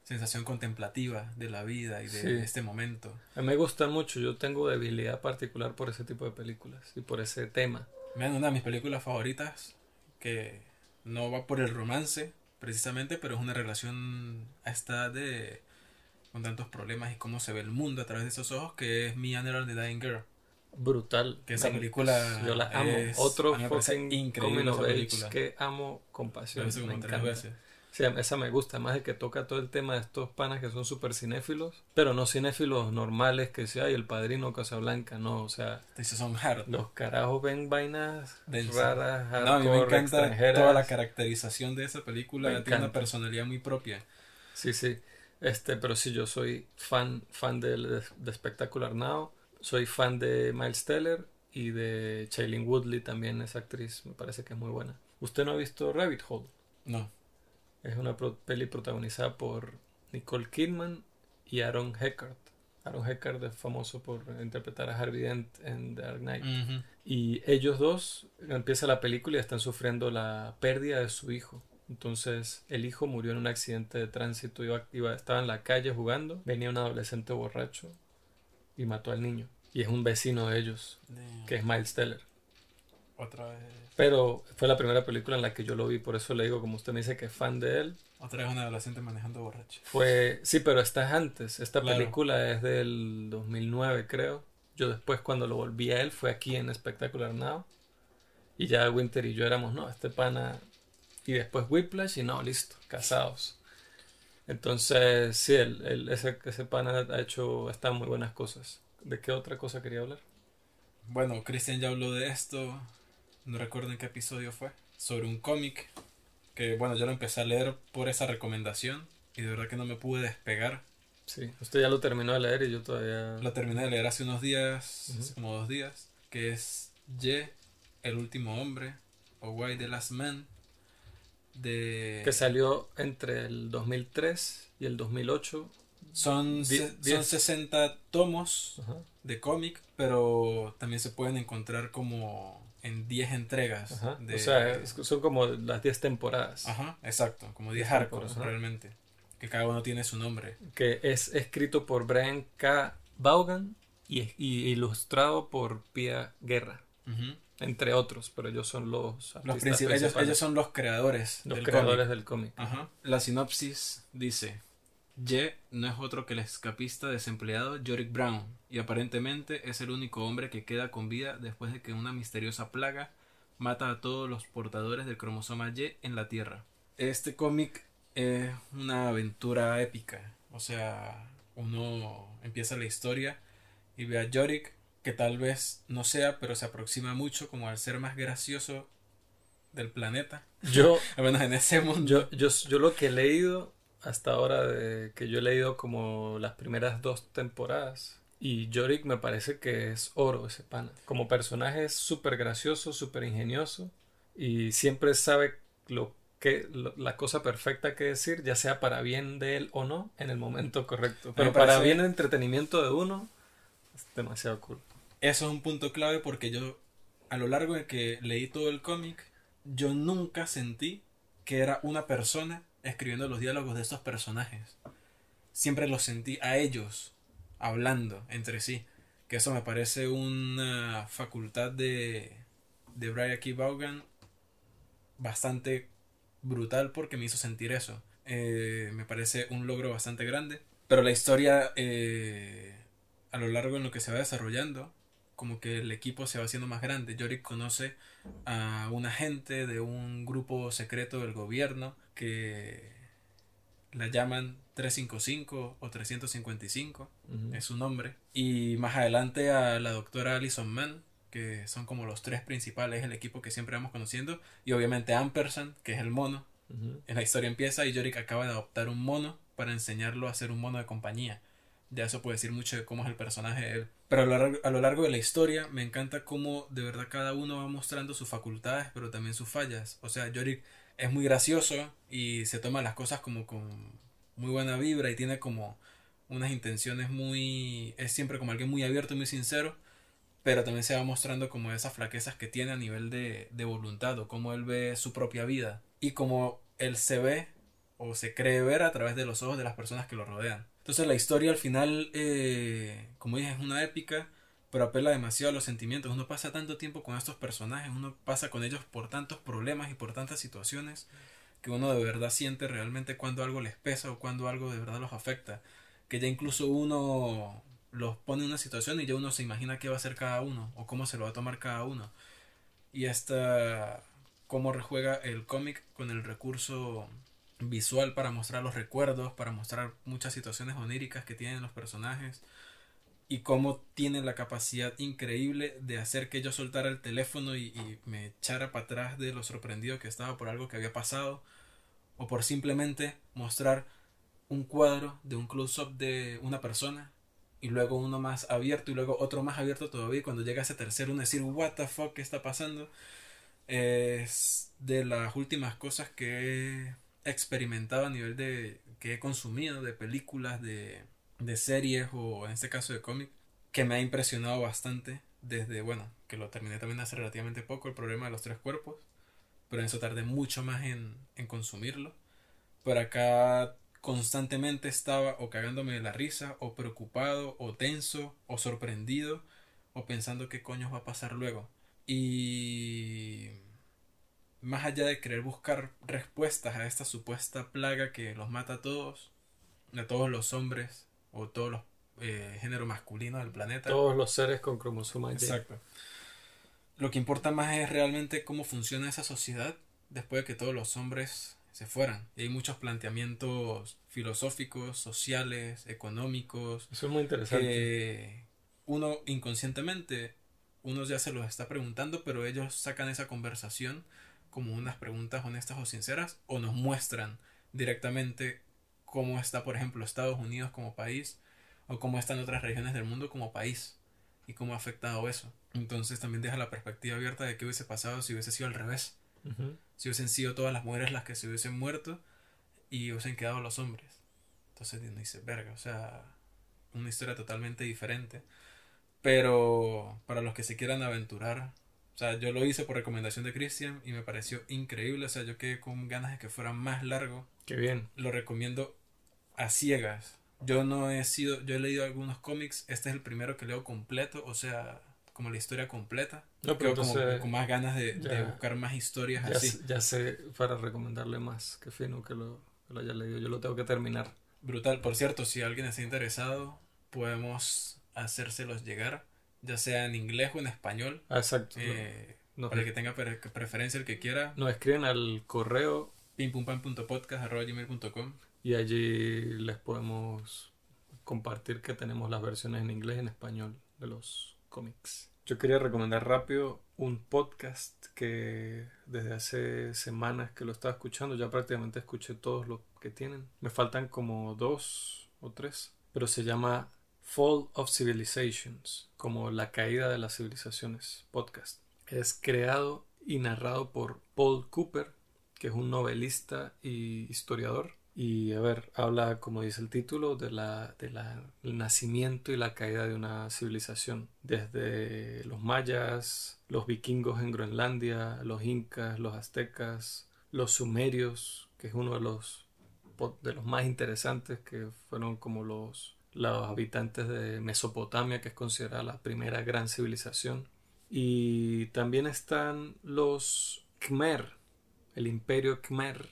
sensación contemplativa de la vida y de este momento. A mí me gustan mucho, yo tengo debilidad particular por ese tipo de películas y por ese tema. una de mis películas favoritas que no va por el romance precisamente, pero es una relación a esta de con tantos problemas y cómo se ve el mundo a través de esos ojos, que es Me and the Dying Girl. Brutal. Que esa película yo la amo. Otro fucking increíble película. que amo con pasión. Me encanta. Veces. Sí, esa me gusta, más de que toca todo el tema de estos panas que son súper cinéfilos, pero no cinéfilos normales que sea, y el padrino Casablanca, no, o sea, son hard. Los carajos ven vainas raras, no, a mí me encanta toda la caracterización de esa película, tiene una personalidad muy propia. Sí, sí, este, pero sí, yo soy fan, fan de, de, de Spectacular Now, soy fan de Miles Teller y de Shailene Woodley también, esa actriz, me parece que es muy buena. ¿Usted no ha visto Rabbit Hole? No. Es una peli protagonizada por Nicole Kidman y Aaron Eckhart. Aaron Eckhart es famoso por interpretar a Harvey Dent en The Dark Knight. Y ellos dos empieza la película y están sufriendo la pérdida de su hijo. Entonces el hijo murió en un accidente de tránsito, iba, iba, estaba en la calle jugando, venía un adolescente borracho y mató al niño. Y es un vecino de ellos, que es Miles Teller. Otra vez. Pero fue la primera película en la que yo lo vi, por eso le digo, como usted me dice que es fan de él. Otra vez un adolescente manejando borracho. Fue, sí, pero esta es antes. Esta película es del 2009, creo. Yo después cuando lo volví a él fue aquí en Spectacular Now. Y ya Winter y yo éramos, no, este pana. Y después Whiplash y no, listo, casados. Entonces, sí, el, ese, ese pana ha hecho, está muy buenas cosas. ¿De qué otra cosa quería hablar? Bueno, Cristian ya habló de esto no recuerdo en qué episodio fue, sobre un cómic que, bueno, yo lo empecé a leer por esa recomendación y de verdad que no me pude despegar. Sí, usted ya lo terminó de leer y yo todavía... Lo terminé de leer hace unos días, hace como dos días, que es Ye, el último hombre, o Why the Last Man, de... Que salió entre el 2003 y el 2008. Son, son 60 tomos de cómic, pero también se pueden encontrar como en 10 entregas. De, o sea, son como las 10 temporadas. Ajá, exacto, como 10 arcos realmente. Que cada uno tiene su nombre. Que es escrito por Brian K. Vaughan y, ilustrado por Pia Guerra. Entre otros, pero ellos son los, los ellos, ellos, son los creadores los creadores del cómic. La sinopsis dice: Ye no es otro que el escapista desempleado Yorick Brown, y aparentemente es el único hombre que queda con vida después de que una misteriosa plaga mata a todos los portadores del cromosoma Y en la Tierra. Este cómic es una aventura épica, o sea, uno empieza la historia y ve a Yorick, que tal vez no sea, pero se aproxima mucho como al ser más gracioso del planeta. Yo, al menos en ese mundo. Yo, yo, yo lo que he leído hasta ahora de que yo he leído como las primeras dos temporadas. Y Yorick me parece que es oro ese pana. Como personaje es súper gracioso, súper ingenioso y siempre sabe lo que la cosa perfecta que decir, ya sea para bien de él o no, en el momento correcto. Pero para bien el entretenimiento de uno, es demasiado cool. Eso es un punto clave porque yo, a lo largo de que leí todo el cómic, yo nunca sentí que era una persona escribiendo los diálogos de estos personajes. Siempre los sentí a ellos hablando entre sí. Que eso me parece una facultad de, de Brian K. Vaughan bastante brutal porque me hizo sentir eso. Eh, me parece un logro bastante grande. Pero la historia, eh, a lo largo en lo que se va desarrollando, como que el equipo se va haciendo más grande. Yorick conoce a un agente de un grupo secreto del gobierno que la llaman 355 o 355, es su nombre. Y más adelante a la doctora Alison Mann, que son como los tres principales, el equipo que siempre vamos conociendo. Y obviamente Ampersand, que es el mono. En la historia empieza y Yorick acaba de adoptar un mono para enseñarlo a ser un mono de compañía. Ya eso puede decir mucho de cómo es el personaje de él. Pero a lo, largo, a lo largo de la historia me encanta cómo de verdad cada uno va mostrando sus facultades, pero también sus fallas. O sea, Yorick es muy gracioso y se toma las cosas como con muy buena vibra y tiene como unas intenciones muy... es siempre como alguien muy abierto y muy sincero, pero también se va mostrando como esas flaquezas que tiene a nivel de, de voluntad o cómo él ve su propia vida y cómo él se ve o se cree ver a través de los ojos de las personas que lo rodean. Entonces la historia al final, eh, como dije, es una épica, pero apela demasiado a los sentimientos. Uno pasa tanto tiempo con estos personajes, uno pasa con ellos por tantos problemas y por tantas situaciones que uno de verdad siente realmente cuando algo les pesa o cuando algo de verdad los afecta. Que ya incluso uno los pone en una situación y ya uno se imagina qué va a hacer cada uno o cómo se lo va a tomar cada uno. Y esta, cómo rejuega el cómic con el recurso visual para mostrar los recuerdos, para mostrar muchas situaciones oníricas que tienen los personajes y cómo tiene la capacidad increíble de hacer que yo soltara el teléfono y, me echara para atrás de lo sorprendido que estaba por algo que había pasado o por simplemente mostrar un cuadro de un close-up de una persona y luego uno más abierto y luego otro más abierto todavía y cuando llega ese tercero uno decir what the fuck qué está pasando es de las últimas cosas que experimentado a nivel de que he consumido de películas, de, de series o en este caso de cómic, que me ha impresionado bastante desde, bueno, que lo terminé también hace relativamente poco, el problema de los tres cuerpos, pero en eso tardé mucho más en, en consumirlo. Pero acá constantemente estaba o cagándome de la risa, o preocupado, o tenso, o sorprendido, o pensando qué coño va a pasar luego. Y más allá de querer buscar respuestas a esta supuesta plaga que los mata a todos, a todos los hombres o todos los eh, géneros masculinos del planeta. Todos los seres con cromosomas Exacto. Lo que importa más es realmente cómo funciona esa sociedad después de que todos los hombres se fueran. Y hay muchos planteamientos filosóficos, sociales, económicos. Eso es muy interesante. Que uno inconscientemente, uno ya se los está preguntando, pero ellos sacan esa conversación como unas preguntas honestas o sinceras o nos muestran directamente cómo está, por ejemplo, Estados Unidos como país o cómo están otras regiones del mundo como país y cómo ha afectado eso. Entonces también deja la perspectiva abierta de qué hubiese pasado si hubiese sido al revés. Si hubiesen sido todas las mujeres las que se hubiesen muerto y hubiesen quedado los hombres. Entonces uno dice, verga, o sea, una historia totalmente diferente. Pero para los que se quieran aventurar o sea, yo lo hice por recomendación de Christian y me pareció increíble. O sea, yo quedé con ganas de que fuera más largo. Qué bien. Lo recomiendo a ciegas. Yo no he sido, yo he leído algunos cómics. Este es el primero que leo completo, o sea, como la historia completa. No, pero como, con más ganas de, buscar más historias ya así. ya sé para recomendarle más. Qué fino que lo, que lo haya leído. Yo lo tengo que terminar. Brutal. Por cierto, si alguien está interesado, podemos hacérselos llegar ya sea en inglés o en español. Exacto. Eh, para el que tenga preferencia, el que quiera. Nos escriben al correo pimpumpan.podcast.com y allí les podemos compartir que tenemos las versiones en inglés y en español de los cómics. Yo quería recomendar rápido un podcast que desde hace semanas que lo estaba escuchando, ya prácticamente escuché todos los que tienen. Me faltan como dos o tres, pero se llama Fall of Civilizations, como La caída de las civilizaciones podcast. Es creado y narrado por Paul Cooper, que es un novelista y historiador, Y a ver, habla, como dice el título, de la, de la, nacimiento y la caída de una civilización. Desde los mayas, los vikingos en Groenlandia, los incas, los aztecas, los sumerios, que es uno de los, de los más interesantes, que fueron como los, los habitantes de Mesopotamia, que es considerada la primera gran civilización. Y también están los Khmer, el imperio Khmer,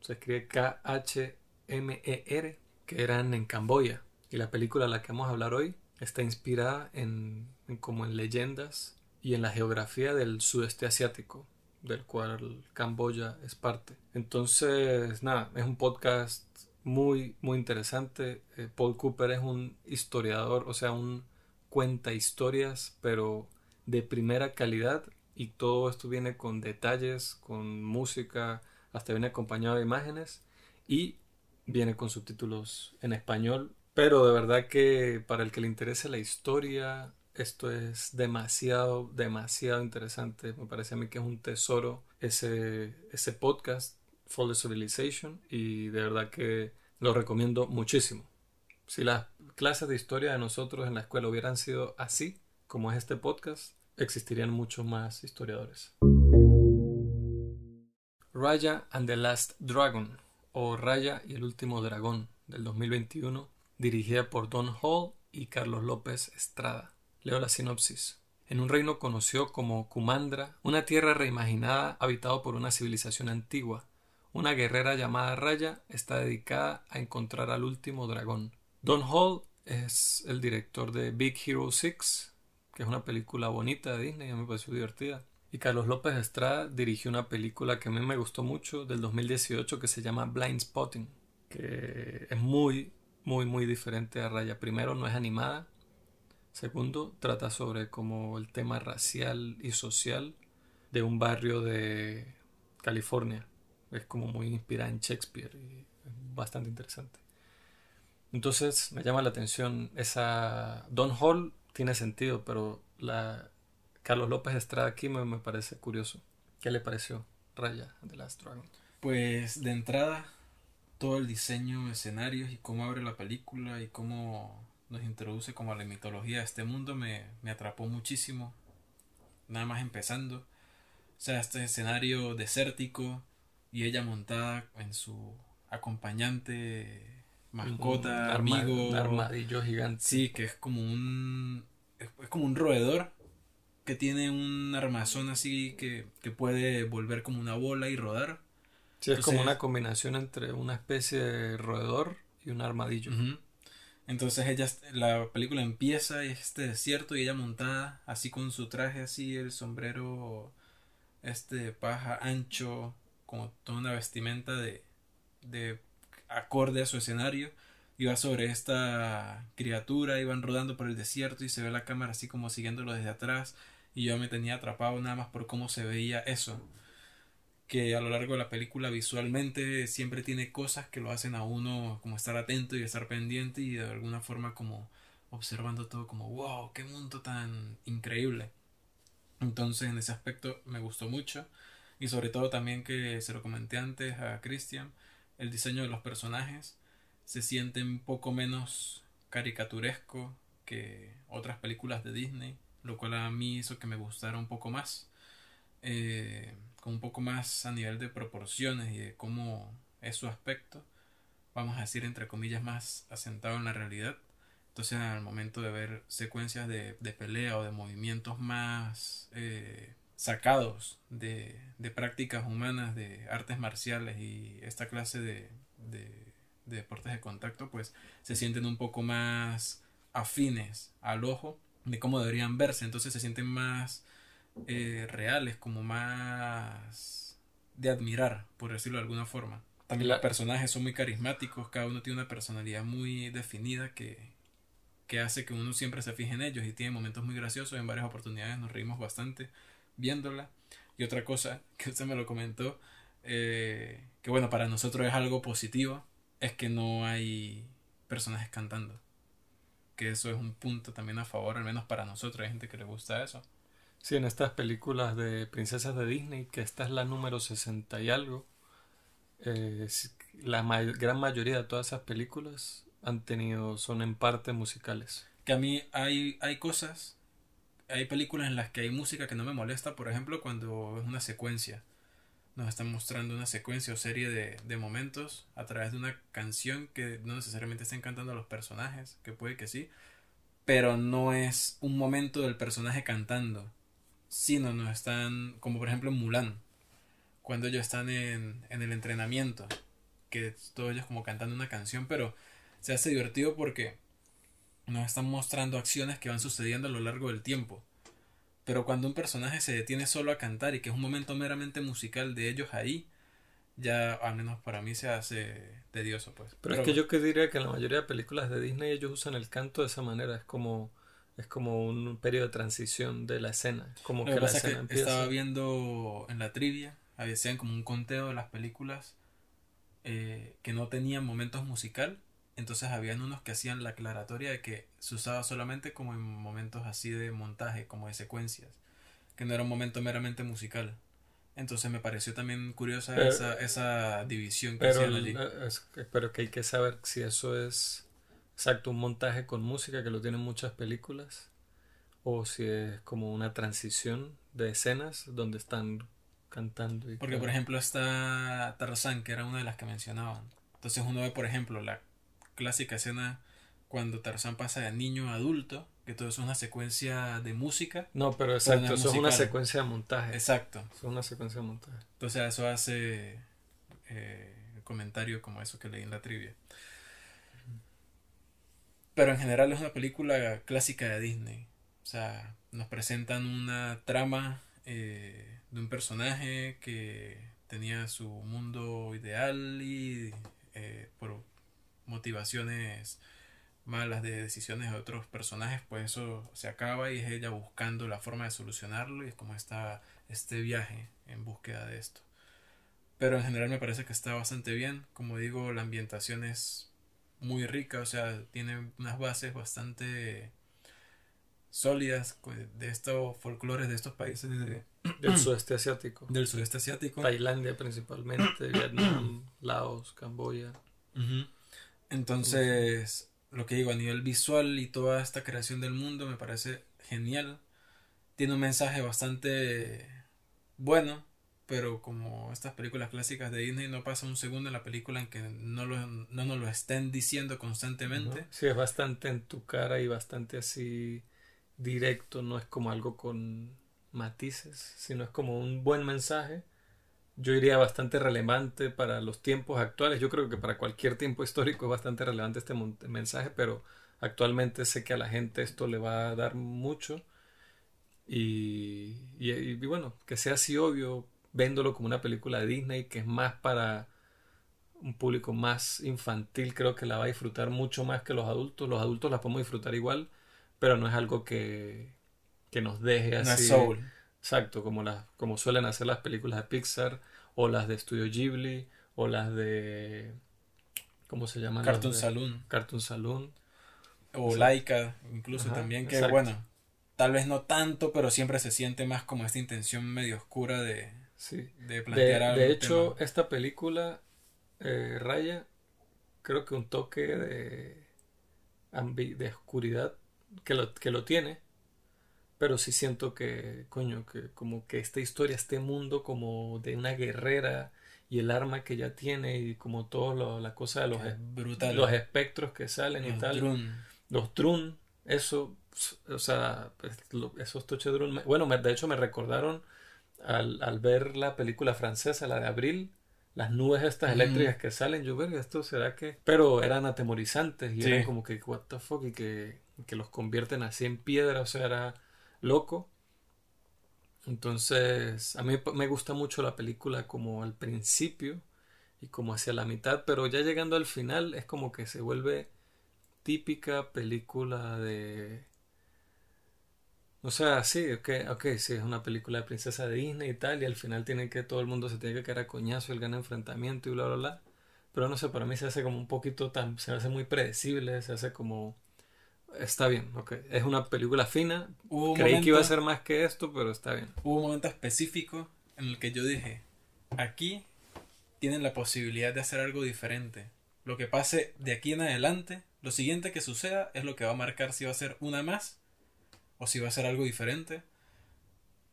se escribe K-H-M-E-R, que eran en Camboya. Y la película a la que vamos a hablar hoy está inspirada en, como en leyendas y en la geografía del sudeste asiático, del cual Camboya es parte. Entonces, nada, es un podcast muy, muy interesante. Eh, Paul Cooper es un historiador, o sea, un cuenta historias, pero de primera calidad y todo esto viene con detalles, con música, hasta viene acompañado de imágenes y viene con subtítulos en español. Pero de verdad que para el que le interese la historia, esto es demasiado, demasiado interesante. Me parece a mí que es un tesoro ese, ese podcast, Fall Civilization, y de verdad que lo recomiendo muchísimo. Si las clases de historia de nosotros en la escuela hubieran sido así, como es este podcast, existirían muchos más historiadores. Raya and the Last Dragon o Raya y el último dragón del 2021, dirigida por Don Hall y Carlos López Estrada. Leo la sinopsis. En un reino conocido como Kumandra, una tierra reimaginada habitado por una civilización antigua, una guerrera llamada Raya está dedicada a encontrar al último dragón. Don Hall es el director de Big Hero 6, que es una película bonita de Disney, a mí me pareció divertida. Y Carlos López Estrada dirigió una película que a mí me gustó mucho del 2018 que se llama Blind Spotting, que es muy, muy, muy diferente a Raya. Primero, no es animada. Segundo, trata sobre como el tema racial y social de un barrio de California. Es como muy inspirada en Shakespeare bastante interesante. Entonces me llama la atención esa... Don Hall tiene sentido, pero la Carlos López Estrada aquí me, parece curioso. ¿Qué le pareció Raya de Last Dragon? Pues de entrada, todo el diseño, escenarios y cómo abre la película y cómo nos introduce como a la mitología de este mundo me, me atrapó muchísimo. Nada más empezando. O sea, este escenario desértico y ella montada en su acompañante, mascota, amigo. armadillo gigante. Sí, que es como un. es como un roedor que tiene un armazón así que, puede volver como una bola y rodar. Sí, es como una combinación entre una especie de roedor y un armadillo. Entonces ella, la película empieza y este desierto y ella montada así con su traje así, el sombrero este paja ancho, como toda una vestimenta de, de acorde a su escenario. Iba sobre esta criatura, iban rodando por el desierto y se ve la cámara así como siguiéndolo desde atrás y yo me tenía atrapado nada más por cómo se veía eso. Que a lo largo de la película visualmente siempre tiene cosas que lo hacen a uno como estar atento y estar pendiente y de alguna forma como observando todo como wow, qué mundo tan increíble. Entonces en ese aspecto me gustó mucho y sobre todo también que se lo comenté antes a Christian, el diseño de los personajes se siente un poco menos caricaturesco que otras películas de Disney lo cual a mí hizo que me gustara un poco más, eh, con un poco más a nivel de proporciones y de cómo es su aspecto, vamos a decir entre comillas más asentado en la realidad. Entonces al momento de ver secuencias de, pelea o de movimientos más eh, sacados de, de, prácticas humanas, de artes marciales y esta clase de, de, de deportes de contacto, pues se sienten un poco más afines al ojo de cómo deberían verse, entonces se sienten más eh, reales, como más de admirar, por decirlo de alguna forma. También los personajes son muy carismáticos, cada uno tiene una personalidad muy definida que, que hace que uno siempre se fije en ellos y tiene momentos muy graciosos, en varias oportunidades nos reímos bastante viéndola. Y otra cosa que usted me lo comentó, eh, que bueno, para nosotros es algo positivo, es que no hay personajes cantando que eso es un punto también a favor, al menos para nosotros, hay gente que le gusta eso. Sí, en estas películas de princesas de Disney, que esta es la número 60 y algo, eh, la gran mayoría de todas esas películas han tenido, son en parte musicales. Que a mí hay, hay cosas, hay películas en las que hay música que no me molesta, por ejemplo, cuando es una secuencia. Nos están mostrando una secuencia o serie de, de momentos a través de una canción que no necesariamente estén cantando los personajes, que puede que sí, pero no es un momento del personaje cantando, sino nos están, como por ejemplo en Mulan, cuando ellos están en, en el entrenamiento, que todos ellos como cantando una canción, pero se hace divertido porque nos están mostrando acciones que van sucediendo a lo largo del tiempo. Pero cuando un personaje se detiene solo a cantar y que es un momento meramente musical de ellos ahí, ya al menos para mí se hace tedioso pues. Pero, es que yo que diría que en la mayoría de películas de Disney ellos usan el canto de esa manera, es como es como un periodo de transición de la escena, como que, la escena empieza. Estaba viendo en la trivia hacían como un conteo de las películas eh, que no tenían momentos musical. Entonces habían unos que hacían la aclaratoria de que se usaba solamente como en momentos así de montaje, como de secuencias, que no era un momento meramente musical. Entonces me pareció también curiosa esa, esa división que pero, allí. pero que hay que saber si eso es exacto un montaje con música que lo tienen muchas películas o si es como una transición de escenas donde están cantando. Porque, por ejemplo, está Tarzán, que era una de las que mencionaban. Entonces uno ve, por ejemplo, la clásica escena cuando Tarzán pasa de niño a adulto, que todo eso es una secuencia de música. No, pero exacto, eso es una secuencia de montaje. Exacto. es una secuencia de montaje. Entonces eso hace eh, comentario como eso que leí en la trivia. Pero en general es una película clásica de Disney. O sea, nos presentan una trama eh, de un personaje que tenía su mundo ideal y eh, por motivaciones malas de decisiones de otros personajes, pues eso se acaba y es ella buscando la forma de solucionarlo y es como está este viaje en búsqueda de esto. Pero en general me parece que está bastante bien, como digo, la ambientación es muy rica, o sea, tiene unas bases bastante sólidas de estos folclores de estos países del sudeste asiático. Del sudeste asiático. Tailandia principalmente, Vietnam, Laos, Camboya. Entonces, lo que digo, a nivel visual y toda esta creación del mundo me parece genial. Tiene un mensaje bastante bueno, pero como estas películas clásicas de Disney no pasa un segundo en la película en que no, lo, no nos lo estén diciendo constantemente. Sí, es bastante en tu cara y bastante así directo, no es como algo con matices, sino es como un buen mensaje. Yo diría bastante relevante para los tiempos actuales. Yo creo que para cualquier tiempo histórico es bastante relevante este mensaje, pero actualmente sé que a la gente esto le va a dar mucho. Y, y, bueno, que sea así obvio, viéndolo como una película de Disney, que es más para un público más infantil, creo que la va a disfrutar mucho más que los adultos. Los adultos la podemos disfrutar igual, pero no es algo que, que nos deje así. soul. Exacto, como, las, como suelen hacer las películas de Pixar o las de Studio Ghibli o las de... ¿Cómo se llaman? Cartoon Saloon. Cartoon Saloon. O Laika, incluso también, que bueno, tal vez no tanto, pero siempre se siente más como esta intención medio oscura de, sí. de plantear algo. De hecho, esta película, eh, Raya, creo que un toque de, de oscuridad que lo, que lo tiene, pero sí siento que, coño, que como que esta historia, este mundo como de una guerrera y el arma que ella tiene y como todo la cosa de los, los espectros que salen y tal. Los Drun, eso, o sea, pues, esos toches Drun, bueno, de hecho me recordaron al, al, ver la película francesa, la de Abril, las nubes estas eléctricas que salen, yo veo esto será que, pero eran atemorizantes y eran como que, what the fuck, y que que los convierten así en piedra, o sea, era loco. Entonces, a mí me gusta mucho la película como al principio y como hacia la mitad, pero ya llegando al final es como que se vuelve típica película de... O sea, sí, ok, sí, es una película de princesa de Disney y tal, y al final tiene que, todo el mundo se tiene que quedar a coñazo, el gran enfrentamiento y bla, bla, bla. Pero no sé, para mí se hace como un poquito tan, se hace muy predecible, se hace como Está bien, ok. Es una película fina. Creí que iba a ser más que esto, pero está bien. Hubo un momento específico en el que yo dije, aquí tienen la posibilidad de hacer algo diferente. Lo que pase de aquí en adelante, lo siguiente que suceda es lo que va a marcar si va a ser una más o si va a ser algo diferente.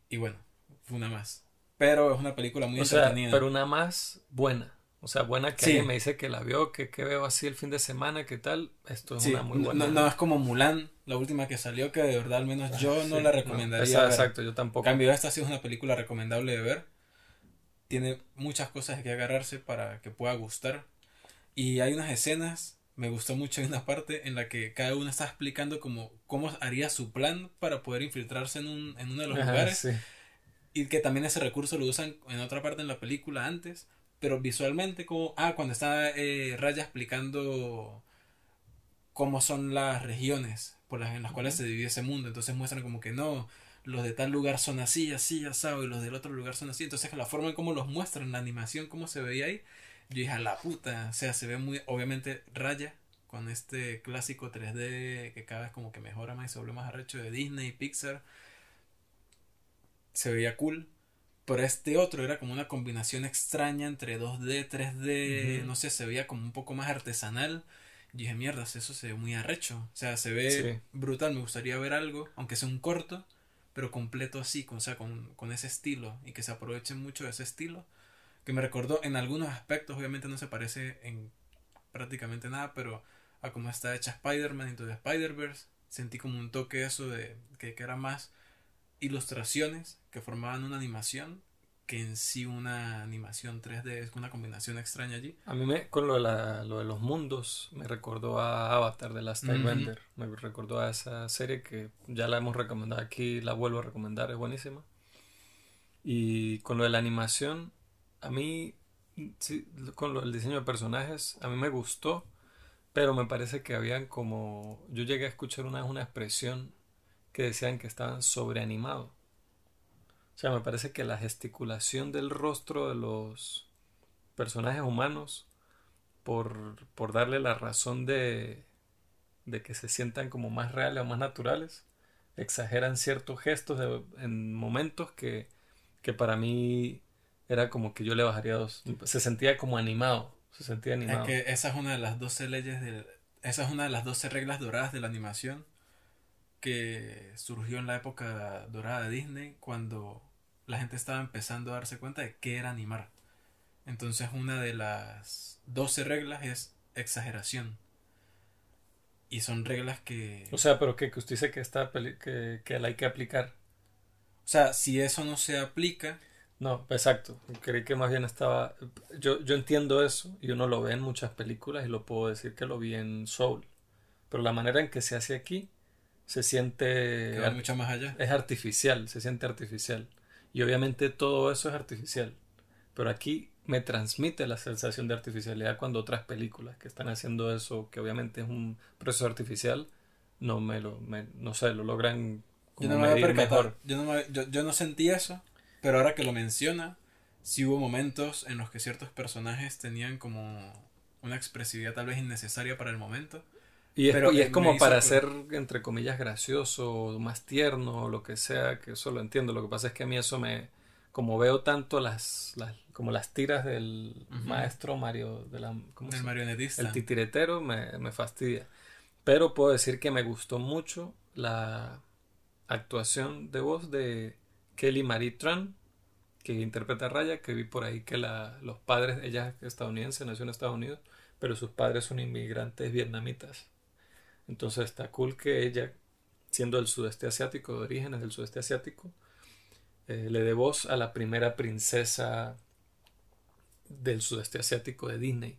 Y bueno, una más. Pero es una película muy o sea, Pero una más buena. O sea, buena que alguien me dice que la vio, que, que, veo así el fin de semana, ¿qué tal? Esto es una muy buena. No, no, es como Mulan, la última que salió, que de verdad al menos yo ah, no la recomendaría. exacto, yo tampoco. En cambio, esta sí es una película recomendable de ver. Tiene muchas cosas que agarrarse para que pueda gustar. Y hay unas escenas, me gustó mucho en una parte en la que cada uno está explicando cómo, cómo haría su plan para poder infiltrarse en, un, en uno de los lugares. Y que también ese recurso lo usan en otra parte en la película antes pero visualmente como ah cuando está eh, Raya explicando cómo son las regiones por las en las cuales se divide ese mundo entonces muestran como que no los de tal lugar son así así asado y los del otro lugar son así. Entonces la forma en cómo los muestran la animación cómo se veía ahí yo dije a la puta o sea se ve muy obviamente Raya con este clásico 3D que cada vez como que mejora más y se vuelve más arrecho de Disney Pixar se veía cool pero este otro era como una combinación extraña entre 2D, 3D, no sé, se veía como un poco más artesanal. Y dije, mierdas, eso se ve muy arrecho. O sea, se ve brutal. Me gustaría ver algo, aunque sea un corto, pero completo así, con, o sea, con, con ese estilo. Y que se aproveche mucho de ese estilo. Que me recordó en algunos aspectos, obviamente no se parece en prácticamente nada, pero a cómo está hecha Spider-Man into the Spider-Verse. Sentí como un toque eso de que, que era más ilustraciones que formaban una animación que en sí una animación 3D es una combinación extraña allí. A mí me, con lo de, la, lo de los mundos me recordó a Avatar de Last Airbender, me recordó a esa serie que ya la hemos recomendado aquí, la vuelvo a recomendar, es buenísima. Y con lo de la animación, a mí, sí, con lo del diseño de personajes, a mí me gustó, pero me parece que habían como, yo llegué a escuchar una, una expresión que decían que estaban sobreanimados. O sea, me parece que la gesticulación del rostro de los personajes humanos, por, por darle la razón de, de que se sientan como más reales o más naturales, exageran ciertos gestos en momentos que, que para mí era como que yo le bajaría dos. Se sentía como animado. Se sentía animado. Es que esa es una de las 12 leyes de. Esa es una de las 12 reglas doradas de la animación que surgió en la época dorada de Disney cuando la gente estaba empezando a darse cuenta de qué era animar. Entonces una de las 12 reglas es exageración. Y son reglas que... O sea, pero que, que usted dice que, está, que, que la hay que aplicar. O sea, si eso no se aplica... No, exacto. Creí que más bien estaba... Yo, yo entiendo eso y uno lo ve en muchas películas y lo puedo decir que lo vi en Soul. Pero la manera en que se hace aquí se siente... mucho más allá. Es artificial, se siente artificial. Y obviamente todo eso es artificial. Pero aquí me transmite la sensación de artificialidad cuando otras películas que están haciendo eso, que obviamente es un proceso artificial, no me lo, no sé, lo logran yo no me mejor. Yo no, yo, yo no sentí eso, pero ahora que lo menciona, sí hubo momentos en los que ciertos personajes tenían como una expresividad tal vez innecesaria para el momento y es, y es como para ser, entre comillas, gracioso, más tierno, o lo que sea, que eso lo entiendo. Lo que pasa es que a mí eso me, como veo tanto las, las como las tiras del maestro Mario, de la, ¿cómo el marionetista. El titiretero me, me fastidia. Pero puedo decir que me gustó mucho la actuación de voz de Kelly Marie Tran, que interpreta a Raya, que vi por ahí que la, los padres, ella es estadounidense, nació en Estados Unidos, pero sus padres son inmigrantes vietnamitas. Entonces está cool que ella, siendo del sudeste asiático, de orígenes del sudeste asiático, eh, le dé voz a la primera princesa del sudeste asiático de Disney.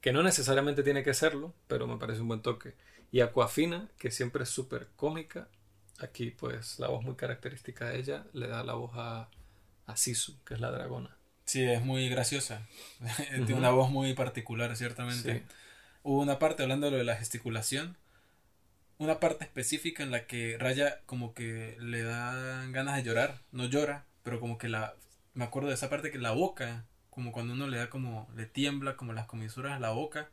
Que no necesariamente tiene que serlo, pero me parece un buen toque. Y Aquafina, que siempre es súper cómica. Aquí, pues, la voz muy característica de ella le da la voz a, a Sisu, que es la dragona. Sí, es muy graciosa. Tiene una voz muy particular, ciertamente. Hubo una parte hablando de la gesticulación una parte específica en la que Raya como que le dan ganas de llorar, no llora, pero como que la me acuerdo de esa parte que la boca, como cuando uno le da como le tiembla como las comisuras a la boca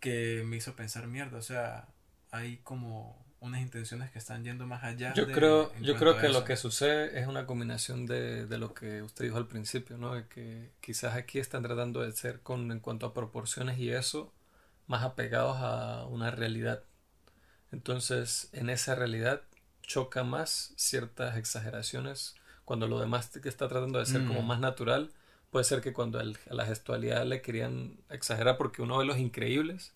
que me hizo pensar mierda, o sea, hay como unas intenciones que están yendo más allá. Yo de- creo, yo creo que lo que sucede es una combinación de, de lo que usted dijo al principio, ¿no? De que quizás aquí están tratando de ser con, en cuanto a proporciones y eso, más apegados a una realidad. Entonces, en esa realidad choca más ciertas exageraciones cuando lo demás que está tratando de ser como Mm. más natural. Puede ser que cuando el- a la gestualidad le querían exagerar porque uno ve los increíbles,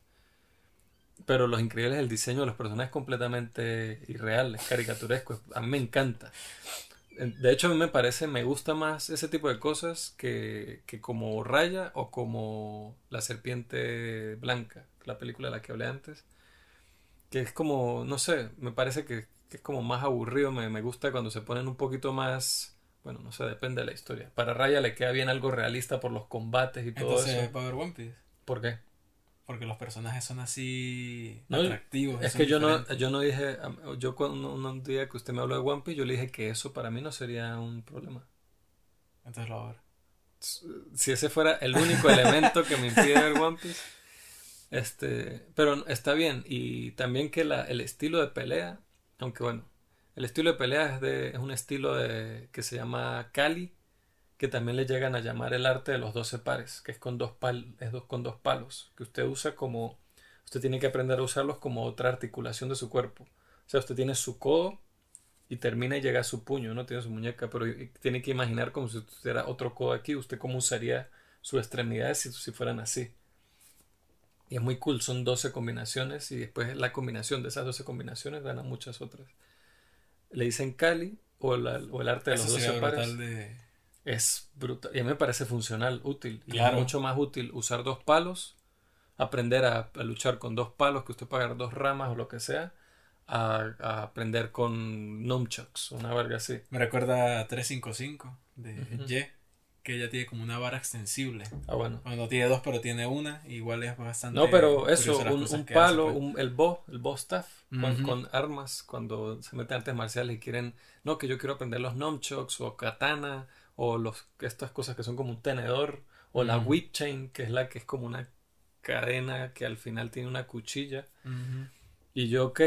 pero los increíbles el diseño de los personajes es completamente irreal, es caricaturesco. es- A mí me encanta. En- De hecho, a mí me parece, me gusta más ese tipo de cosas que, que como Raya o como La Serpiente Blanca, la película de la que hablé antes. Que es como, no sé, me parece que, que es como más aburrido. Me, me gusta cuando se ponen un poquito más. Bueno, no sé, depende de la historia. Para Raya le queda bien algo realista por los combates y todo Entonces, eso. ver One Piece. ¿Por qué? Porque los personajes son así No, atractivos. Es que yo no, yo no dije, yo cuando un día que usted me habló de One Piece, yo le dije que eso para mí no sería un problema. Entonces lo va a ver. Si ese fuera el único elemento que me impide ver One Piece, este, pero está bien. Y también que la, el estilo de pelea, aunque bueno, el estilo de pelea es, de, es un estilo de, que se llama Kali, que también le llegan a llamar el arte de los 12 pares, que es con dos, pal, es dos, con dos palos, que usted usa como, usted tiene que aprender a usarlos como otra articulación de su cuerpo. O sea, usted tiene su codo y termina y llega a su puño, no tiene su muñeca, pero tiene que imaginar como si tuviera otro codo aquí, usted cómo usaría sus extremidades si, si fueran así. Y es muy cool, son 12 combinaciones y después la combinación de esas 12 combinaciones dan a muchas otras. Le dicen Kali o, la- o el arte de Eso los 12 sería pares. de... Es brutal. Y a mí me parece funcional, útil. Y es mucho más útil usar dos palos, aprender a, a luchar con dos palos, que usted pueda agarrar dos ramas o lo que sea, a, a aprender con nunchucks, una verga así. Me recuerda a 355 de Ujú. Y, que ella tiene como una vara extensible. Ah, bueno. Bueno, no tiene dos, pero tiene una. Igual es bastante. No, pero eso, un, palo, hace, pues. un- el bow, el bow staff, con, armas, cuando se meten artes marciales y quieren, no, que yo quiero aprender los nunchucks o katana, o los, estas cosas que son como un tenedor, o la whip chain, que es la que es como una cadena que al final tiene una cuchilla. Y yo, ok,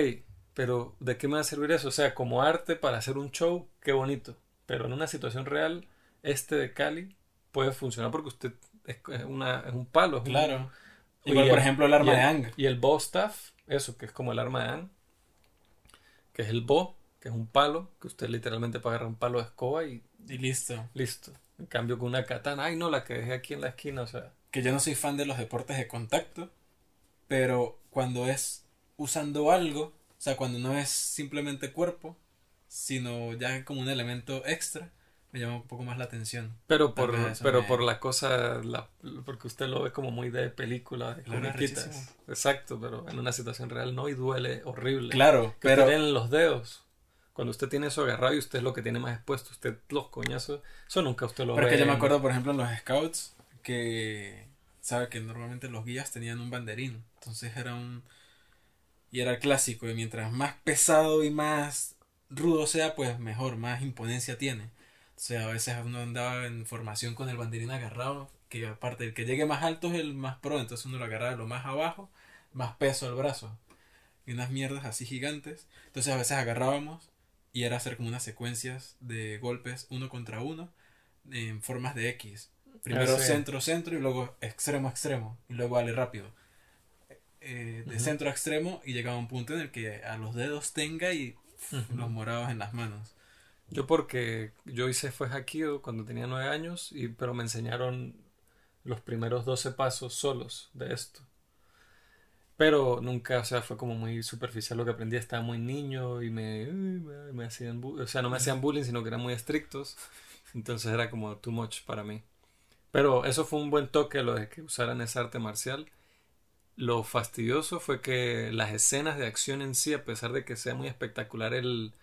pero ¿de qué me va a servir eso? O sea, como arte para hacer un show, qué bonito. Pero en una situación real, este de Cali puede funcionar porque usted es, una, es un palo. es Claro. Igual, el- por ejemplo, el arma de Ang. Y el bow staff, eso, que es como el arma de Ang, que es el bow, que es un palo, que usted literalmente puede agarrar un palo de escoba y Y listo. listo. En cambio, con una katana, ay no, la que dejé aquí en la esquina, o sea, Que yo no soy fan de los deportes de contacto. Pero cuando es usando algo, o sea, cuando no es simplemente cuerpo, sino ya como un elemento extra, me llama un poco más la atención. Pero por, pero me- por la cosa, la, porque usted lo ve como muy de película, de Claro. Exacto, pero en una situación real no y duele horrible. Claro, que pero usted en los dedos. Cuando usted tiene eso agarrado y usted es lo que tiene más expuesto, usted los coñazos, eso nunca usted lo Pero ve. que yo me acuerdo, por ejemplo, en los scouts, que sabe que normalmente los guías tenían un banderín. Entonces era un. Y era clásico. Y mientras más pesado y más rudo sea, pues mejor, más imponencia tiene. O sea, a veces uno andaba en formación con el banderín agarrado. Que aparte, el que llegue más alto es el más pro. Entonces uno lo agarraba de lo más abajo, más peso al brazo. Y unas mierdas así gigantes. Entonces a veces agarrábamos y era hacer como unas secuencias de golpes uno contra uno en formas de X. Primero Ah, sí. centro, centro y luego extremo, extremo. Y luego vale rápido. Eh, de centro a extremo y llegaba a un punto en el que a los dedos tenga y Ujú. los morados en las manos. Yo porque yo hice fue Haikido cuando tenía nueve años, y, pero me enseñaron los primeros 12 pasos solos de esto. Pero nunca, o sea, fue como muy superficial lo que aprendí, estaba muy niño y me, me, hacían, o sea, no me hacían bullying, sino que eran muy estrictos. Entonces era como too much para mí. Pero eso fue un buen toque lo de que usaran esa arte marcial. Lo fastidioso fue que las escenas de acción en sí, a pesar de que sea muy espectacular el,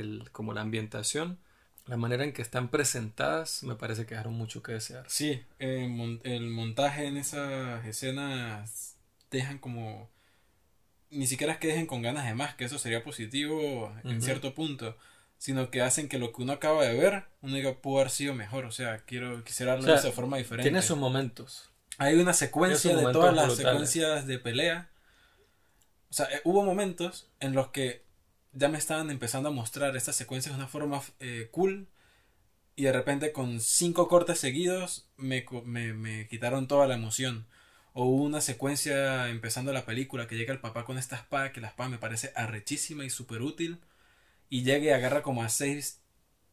el, como la ambientación, la manera en que están presentadas me parece que dejaron mucho que desear. Sí, eh, mon- el montaje en esas escenas dejan como... Ni siquiera es que dejen con ganas de más, que eso sería positivo en Ujú. cierto punto, sino que hacen que lo que uno acaba de ver, uno diga, pudo haber sido mejor, o sea, quiero, quisiera verlo O sea, de esa forma diferente. Tiene sus momentos. Hay una secuencia de todas las brutales. secuencias de pelea. O sea, eh, hubo momentos en los que ya me estaban empezando a mostrar estas secuencias de una forma eh, cool y de repente con cinco cortes seguidos me, me, me quitaron toda la emoción. O una secuencia empezando la película que llega el papá con esta espada, que la espada me parece arrechísima y súper útil. Y llega y agarra como a seis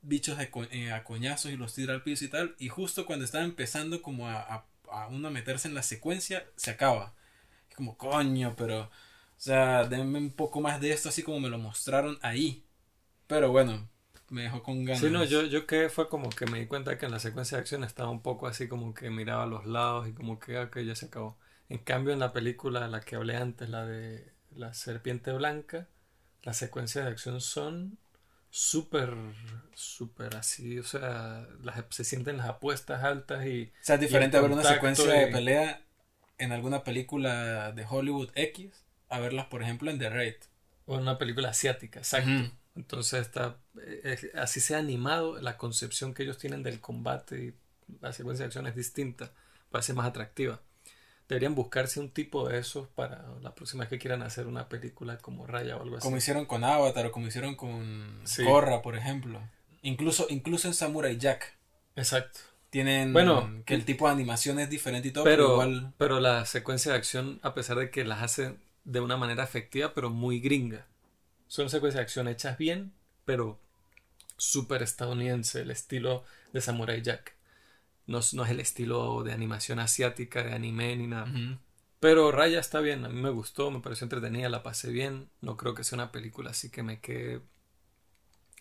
bichos de eh, a coñazos y los tira al piso y tal. Y justo cuando estaba empezando como a, a, a uno a meterse en la secuencia, se acaba. Es como coño, pero... O sea, denme un poco más de esto así como me lo mostraron ahí. Pero bueno, me dejó con ganas. Sí, no, yo, yo que fue como que me di cuenta que en la secuencia de acción estaba un poco así como que miraba a los lados y como que, ok, ya se acabó. En cambio, en la película, la que hablé antes, la de la serpiente blanca, las secuencias de acción son súper, súper así, o sea, las, se sienten las apuestas altas y... O sea, es diferente a ver una secuencia de pelea en alguna película de Hollywood X a verlas, por ejemplo, en The Raid. O en una película asiática, exacto. Entonces, está, eh, así se ha animado, la concepción que ellos tienen del combate y la secuencia de acción es distinta, parece más atractiva. Deberían buscarse un tipo de esos para la próxima vez que quieran hacer una película como Raya o algo así. Como hicieron con Avatar o como hicieron con sí. Korra, por ejemplo. Incluso, incluso en Samurai Jack. Exacto. Tienen bueno, que el tipo de animación es diferente y todo, pero, pero igual. Pero la secuencia de acción, a pesar de que las hace de una manera efectiva, pero muy gringa. Son secuencias de acción hechas bien, pero súper estadounidense, el estilo de Samurai Jack. No, no, es el estilo de animación asiática, de anime ni nada. Uh -huh. Pero Raya está bien, a mí me gustó, me pareció entretenida, la pasé bien. No creo que sea una película así que me quede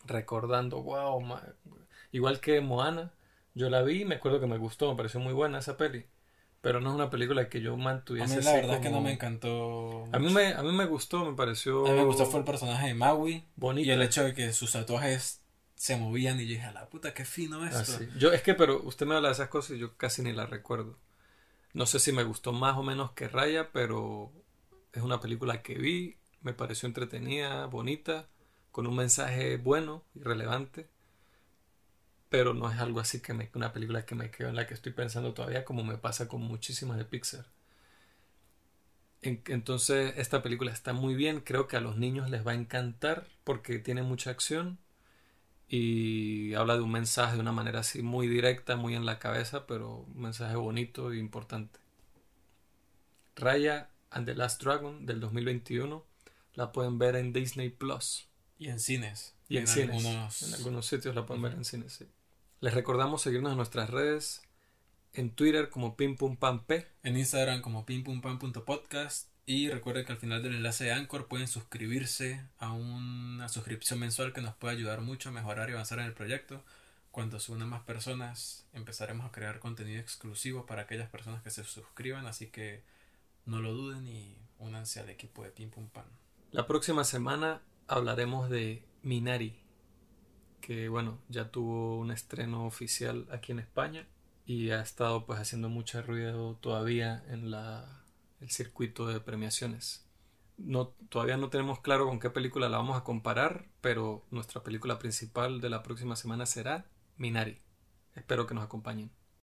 recordando, wow. Igual que Moana, yo la vi, me acuerdo que me gustó, me pareció muy buena esa peli. Pero no es una película que yo mantuviese. A mí la verdad como... es que no me encantó. A mí me, a mí me gustó, me pareció. A mí me gustó fue el personaje de Maui. Bonito. Y el hecho de que sus tatuajes se movían y yo dije, a la puta, qué fino esto. Ah, sí. Yo, es que, pero usted me habla de esas cosas y yo casi ni las recuerdo. No sé si me gustó más o menos que Raya, pero es una película que vi, me pareció entretenida, bonita, con un mensaje bueno y relevante. Pero no es algo así que me, una película que me quedo en la que estoy pensando todavía, como me pasa con muchísimas de Pixar. En, entonces, esta película está muy bien, creo que a los niños les va a encantar porque tiene mucha acción y habla de un mensaje de una manera así muy directa, muy en la cabeza, pero un mensaje bonito e importante. Raya and the Last Dragon del 2021 la pueden ver en Disney Plus. Y en cines. Y en, en cines. Algunos... En algunos sitios la pueden uh -huh. ver en cines, sí. Les recordamos seguirnos en nuestras redes, en Twitter como pimpumpanp, en Instagram como pimpumpan.podcast y recuerden que al final del enlace de Anchor pueden suscribirse a una suscripción mensual que nos puede ayudar mucho a mejorar y avanzar en el proyecto. Cuando se unan más personas, empezaremos a crear contenido exclusivo para aquellas personas que se suscriban, así que no lo duden y únanse al equipo de Pim Pum Pan. La próxima semana hablaremos de Minari, que bueno, ya tuvo un estreno oficial aquí en España y ha estado pues haciendo mucho ruido todavía en la el circuito de premiaciones. No, todavía no tenemos claro con qué película la vamos a comparar, pero nuestra película principal de la próxima semana será Minari. Espero que nos acompañen.